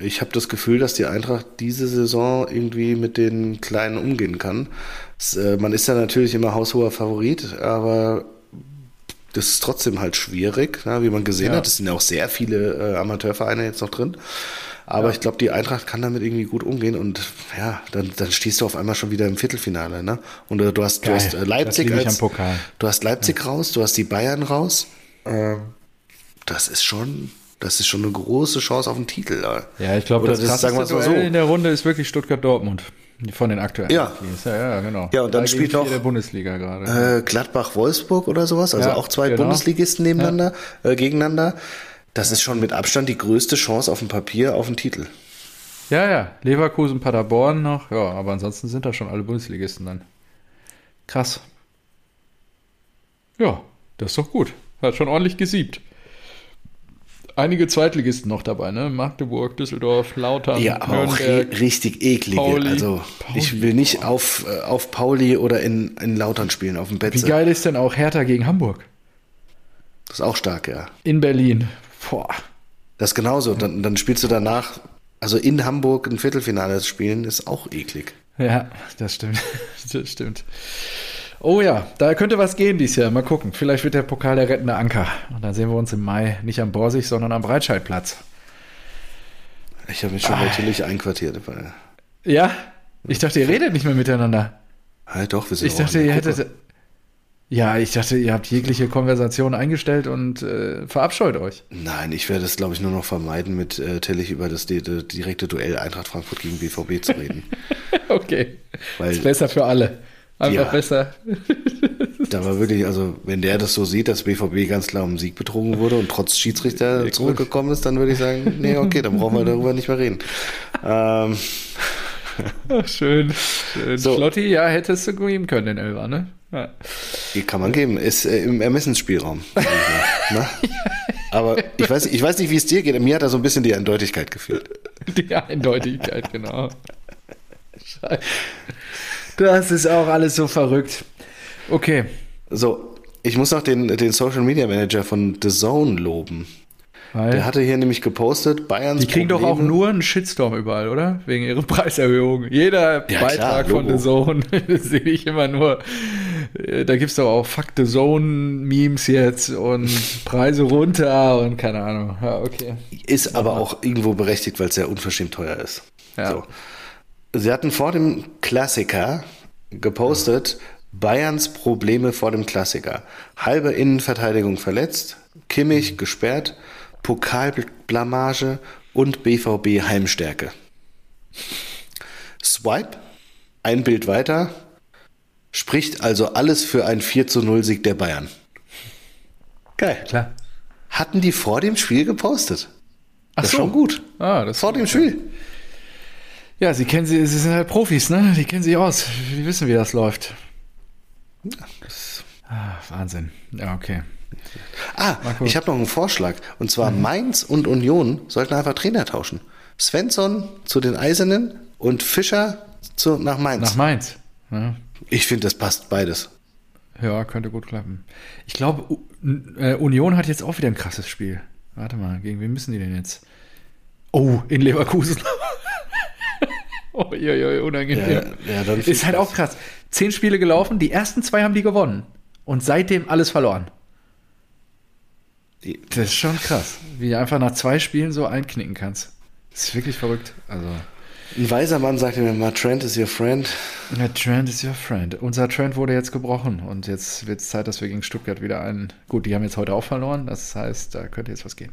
Ich habe das Gefühl, dass die Eintracht diese Saison irgendwie mit den Kleinen umgehen kann. Es, äh, man ist ja natürlich immer haushoher Favorit, aber das ist trotzdem halt schwierig, ne, wie man gesehen Ja. hat. Es sind ja auch sehr viele äh, Amateurvereine jetzt noch drin. Aber Ja. ich glaube, die Eintracht kann damit irgendwie gut umgehen und ja, dann, dann stehst du auf einmal schon wieder im Viertelfinale. Ne? Und äh, du hast, du hast äh, Leipzig als. Du hast Leipzig raus, du hast die Bayern raus. Ähm, das ist schon, das ist schon eine große Chance auf den Titel. ja. Ja, ich glaube, das, das- krasseste sagen wir so. in der Runde ist wirklich Stuttgart-Dortmund. Von den aktuellen. Ja. Teams. ja, ja, genau. Ja, und dann spielt noch, der Bundesliga gerade. Äh, Gladbach-Wolfsburg oder sowas, also Ja, auch zwei genau. Bundesligisten nebeneinander, äh, gegeneinander. Das ist schon mit Abstand die größte Chance auf dem Papier auf den Titel. Ja, ja. Leverkusen, Paderborn noch. Ja, aber ansonsten sind da schon alle Bundesligisten dann. Krass. Ja, das ist doch gut. Hat schon ordentlich gesiebt. Einige Zweitligisten noch dabei, ne? Magdeburg, Düsseldorf, Lautern, Ja, aber auch Nürnberg. ri- richtig eklige. Pauli. also ich Pauli, will nicht auf, äh, auf Pauli oder in, in Lautern spielen, auf dem Wie Betze. geil ist denn auch Hertha gegen Hamburg? Das ist auch stark, ja. In Berlin. Boah. Das ist genauso. Dann, dann spielst du danach, also in Hamburg ein Viertelfinale zu spielen, ist auch eklig. Ja, das stimmt. Das stimmt. Oh ja, da könnte was gehen dieses Jahr. Mal gucken. Vielleicht wird der Pokal der rettende Anker. Und dann sehen wir uns im Mai nicht am Borsig, sondern am Breitscheidplatz. Ich habe mich schon natürlich einquartiert. Weil, Ja? Ich dachte, ihr redet nicht mehr miteinander. halt doch, wir sind Ich dachte, ihr hättet. Ja, ich dachte, ihr habt jegliche Konversation eingestellt und äh, verabscheut euch. Nein, ich werde es, glaube ich, nur noch vermeiden, mit äh, Tillich über das di- di- direkte Duell Eintracht Frankfurt gegen BVB zu reden. Okay. Weil Ist besser für alle. Einfach Ja. besser. da war wirklich, also wenn der das so sieht, dass BVB ganz klar um Sieg betrogen wurde und trotz Schiedsrichter zurückgekommen ist, dann würde ich sagen, nee, okay, dann brauchen wir darüber nicht mehr reden. Ähm, Ach, schön. schön. So. Schlotti, ja, hättest du geben können, den Elfer, ne? Ja. die kann man geben, ist äh, im Ermessensspielraum. mal, ne? Aber ich weiß, ich weiß nicht, wie es dir geht. Mir hat da so ein bisschen die Eindeutigkeit gefehlt. Die Eindeutigkeit, genau. Scheiße. Das ist auch alles so verrückt. Okay. So, ich muss noch den, den Social Media Manager von The Zone loben. Weil Der hatte hier nämlich gepostet, Bayerns die kriegen doch auch Probleme- nur einen Shitstorm überall, oder? Wegen ihrer Preiserhöhung. Jeder Ja, Beitrag klar, von. The Zone sehe ich immer nur. äh, Da gibt es doch auch Fuck The Zone-Memes jetzt und Preise runter und keine Ahnung. Ja, okay. Ist aber auch irgendwo berechtigt, weil es sehr unverschämt teuer ist. Ja. So. Sie hatten vor dem Klassiker gepostet, Bayerns Probleme vor dem Klassiker. Halbe Innenverteidigung verletzt, Kimmich gesperrt, Pokalblamage und BVB Heimstärke. Swipe, ein Bild weiter, spricht also alles für ein 4 zu 0 Sieg der Bayern. Geil. Klar. Hatten die vor dem Spiel gepostet? Ach Das ist so. schon gut. Ah, das Vor dem Spiel. Ja, sie kennen sie, sie sind halt Profis, ne? Die kennen sich aus. Die wissen, wie das läuft. Ah, Wahnsinn. Ja, okay. Ah, ich habe noch einen Vorschlag. Und zwar Mainz und Union sollten einfach Trainer tauschen. Svensson zu den Eisernen und Fischer zu, nach Mainz. Nach Mainz. Ja, ich finde, das passt beides. ja könnte gut klappen. Ich glaube, äh, Union hat jetzt auch wieder ein krasses Spiel. Warte mal, gegen wen müssen die denn jetzt? Oh, in Leverkusen. Oh, ja, ja, unangenehm. Ja, ja, Ist halt Spaß. auch krass. Zehn Spiele gelaufen, die ersten zwei haben die gewonnen. Und seitdem alles verloren. Das ist schon krass, wie du einfach nach zwei Spielen so einknicken kannst. Das ist wirklich verrückt. Also, Ein weiser Mann sagte mir mal, Trent is your friend. der Trend is your friend. Unser Trend wurde jetzt gebrochen und jetzt wird es Zeit, dass wir gegen Stuttgart wieder einen. Gut, die haben jetzt heute auch verloren, das heißt, da könnte jetzt was gehen.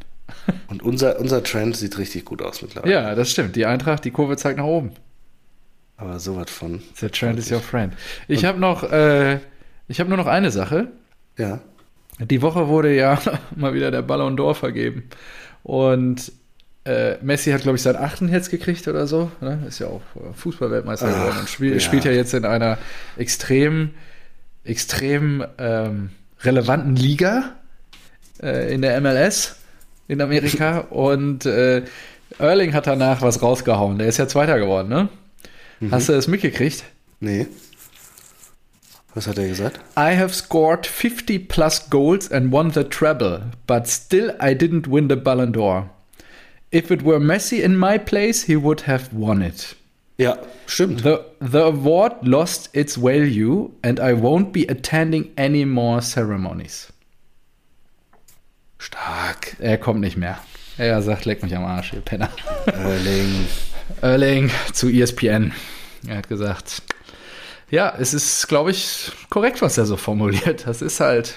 Und unser, unser Trend sieht richtig gut aus mittlerweile. Ja, das stimmt. Die Eintracht, die Kurve zeigt nach oben. Aber sowas von. Der Trend is your friend. Ich habe noch, äh, ich habe nur noch eine Sache. Ja. Die Woche wurde ja mal wieder der Ballon d'Or vergeben. Und äh, Messi hat, glaube ich, seinen achten jetzt gekriegt oder so. Ne? Ist ja auch Fußballweltmeister geworden und spiel, ja. spielt ja jetzt in einer extrem, extrem ähm, relevanten Liga äh, in der MLS in Amerika. und äh, Erling hat danach was rausgehauen. Der ist ja Zweiter geworden, ne? Mhm. Hast du das mitgekriegt? Nee. Was hat er gesagt? I have scored 50 plus goals and won the treble, but still I didn't win the Ballon d'Or. If it were Messi in my place, he would have won it. Ja, stimmt. The, the award lost its value and I won't be attending any more ceremonies. Stark. Er kommt nicht mehr. Er sagt, leck mich am Arsch, ihr Penner. Erling. Erling zu ESPN. Er hat gesagt, ja, es ist, glaube ich, korrekt, was er so formuliert. Das ist halt.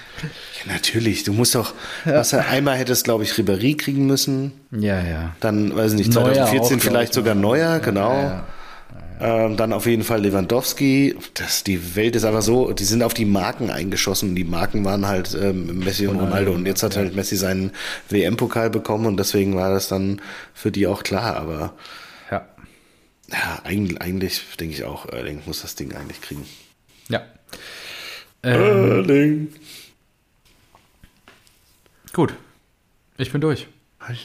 Ja, natürlich. Du musst doch, ja. was er einmal hättest, glaube ich, Ribéry kriegen müssen. Ja, ja. Dann, weiß ich nicht, 2014 auch, vielleicht ich, sogar Neuer, genau. Ja, ähm, dann auf jeden Fall Lewandowski. Das, die Welt ist einfach so, die sind auf die Marken eingeschossen. Die Marken waren halt ähm, Messi und Ronaldo. Und jetzt hat halt Messi seinen WM-Pokal bekommen und deswegen war das dann für die auch klar. Aber ja, eigentlich, eigentlich denke ich auch, Erling muss das Ding eigentlich kriegen. Ja. Ähm, Erling. Gut. Ich bin durch.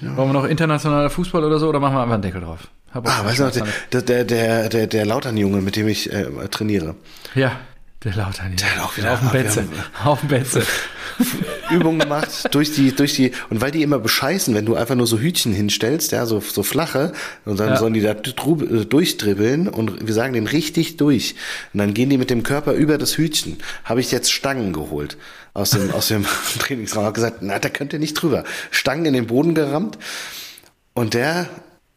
Wollen wir noch internationaler Fußball oder so oder machen wir einfach einen Deckel drauf? ah, weißt du, der, der, der, der, der Lautern-Junge, mit dem ich äh, trainiere. Ja. Der Lautern, Der hat auch wieder auf dem Betze. Auf dem Betze. Übungen gemacht durch die, durch die, und weil die immer bescheißen, wenn du einfach nur so Hütchen hinstellst, ja, so, so flache, und dann ja. sollen die da äh, durchdribbeln und wir sagen den richtig durch. Und dann gehen die mit dem Körper über das Hütchen. Habe ich jetzt Stangen geholt aus dem, aus dem Trainingsraum. Habe gesagt, na, da könnt ihr nicht drüber. Stangen in den Boden gerammt. Und der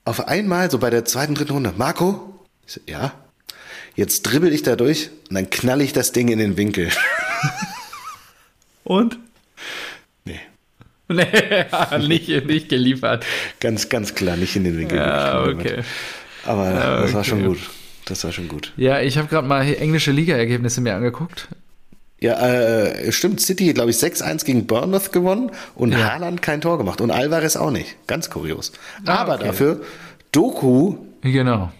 auf einmal, so bei der zweiten, dritten Runde, Marco, ja, Jetzt dribbel ich da durch und dann knall ich das Ding in den Winkel. Und? Nee. Nee, nicht, nicht geliefert. Ganz, ganz klar, nicht in den Winkel. Ja, okay. Aber ja, das war schon gut. Das war schon gut. Ja, ich habe gerade mal englische Liga-Ergebnisse mir angeguckt. Ja, äh, stimmt. City, glaube ich, 6-1 gegen Bournemouth gewonnen und ja. Haaland kein Tor gemacht und Alvarez auch nicht. Ganz kurios. Ah, Aber okay. dafür Doku. Genau.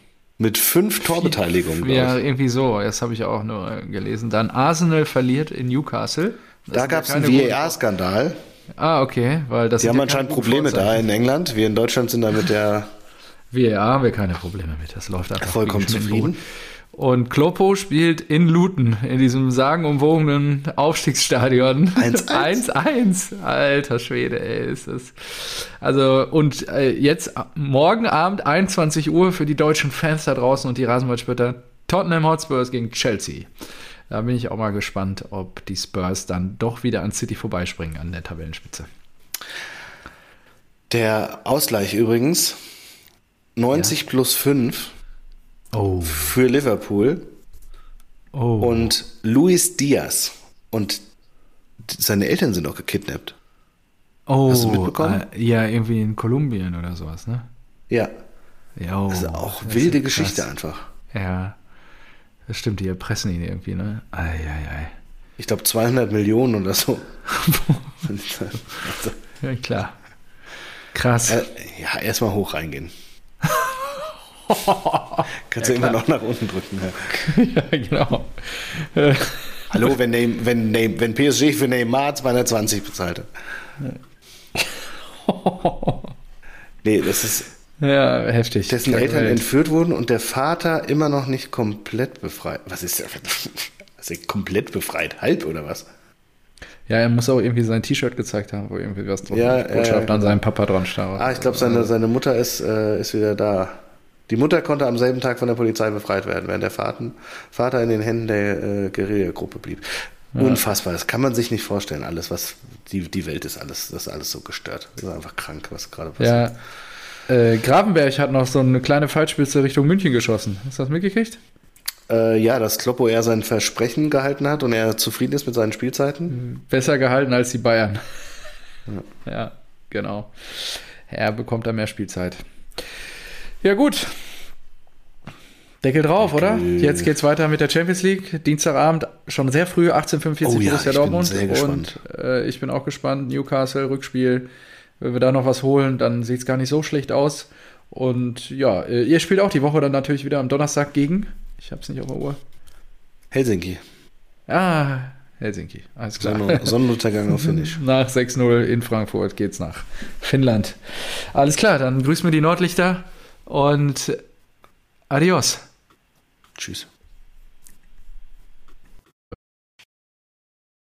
Mit fünf Torbeteiligungen. Ja, irgendwie so. Das habe ich auch nur gelesen. Dann Arsenal verliert in Newcastle. Das da gab es einen VAR-Skandal. Ah, okay. Weil das Die haben anscheinend Probleme da in England. Wir in Deutschland sind da mit der. VAR haben wir keine Probleme mit. Das läuft einfach. Vollkommen zufrieden. Und Kloppo spielt in Luton, in diesem sagenumwogenen Aufstiegsstadion. 1-1. 1-1. Alter Schwede, ey, ist das. Also, und äh, jetzt morgen Abend 21 Uhr für die deutschen Fans da draußen und die Rasenballspötter Tottenham Hotspurs gegen Chelsea. Da bin ich auch mal gespannt, ob die Spurs dann doch wieder an City vorbeispringen an der Tabellenspitze. Der Ausgleich übrigens 90 ja. plus 5 oh. für Liverpool. Oh. Und Luis Diaz. Und seine Eltern sind auch gekidnappt. Oh, Hast du mitbekommen? Äh, ja, irgendwie in Kolumbien oder sowas, ne? Ja. Ja, oh, das ist auch das wilde ist Geschichte einfach. Ja. Das stimmt, die erpressen ihn irgendwie, ne? Ei, ei, ei. Ich glaube 200 Millionen oder so. ja, klar. Krass. Äh, ja, erstmal hoch reingehen. Kannst ja, du immer noch nach unten drücken. Ja, ja genau. Hallo, wenn, Neym, wenn, Neym, wenn PSG für Neymar 220 bezahlt hat. nee, das ist. Ja, heftig. Dessen Eltern entführt wurden und der Vater immer noch nicht komplett befreit. Was ist der? Also komplett befreit? Halb oder was? Ja, er muss auch irgendwie sein T-Shirt gezeigt haben, wo irgendwie was drauf ja, Botschaft äh, an seinem Papa dran stand. Ah, ich glaube, seine, seine Mutter ist, äh, ist wieder da. Die Mutter konnte am selben Tag von der Polizei befreit werden, während der Vater, Vater in den Händen der äh, Guerilla-Gruppe blieb. Ja. Unfassbar, das kann man sich nicht vorstellen. Alles, was die, die Welt ist, alles, das ist alles so gestört. Das ist einfach krank, was gerade passiert. Ja. Äh, Gravenberg hat noch so eine kleine Fallspitze Richtung München geschossen. Hast du das mitgekriegt? Äh, ja, dass Kloppo eher sein Versprechen gehalten hat und er zufrieden ist mit seinen Spielzeiten. Besser gehalten als die Bayern. Ja, ja genau. Er bekommt da mehr Spielzeit. Ja, gut. Deckel drauf, oder? Jetzt geht's weiter mit der Champions League. Dienstagabend schon sehr früh, 18:45 Oh ja, Borussia ich bin Dortmund. sehr gespannt. Und äh, ich bin auch gespannt. Newcastle, Rückspiel. Wenn wir da noch was holen, dann sieht's gar nicht so schlecht aus. Und ja, äh, ihr spielt auch die Woche dann natürlich wieder am Donnerstag gegen. Ich hab's nicht auf der Uhr. Helsinki. Ah, Helsinki. Alles klar. Sonne, Sonnenuntergang auf Finish. Nach 6-0 in Frankfurt geht's nach Finnland. Alles klar, dann grüßen wir die Nordlichter und adios. Tschüss.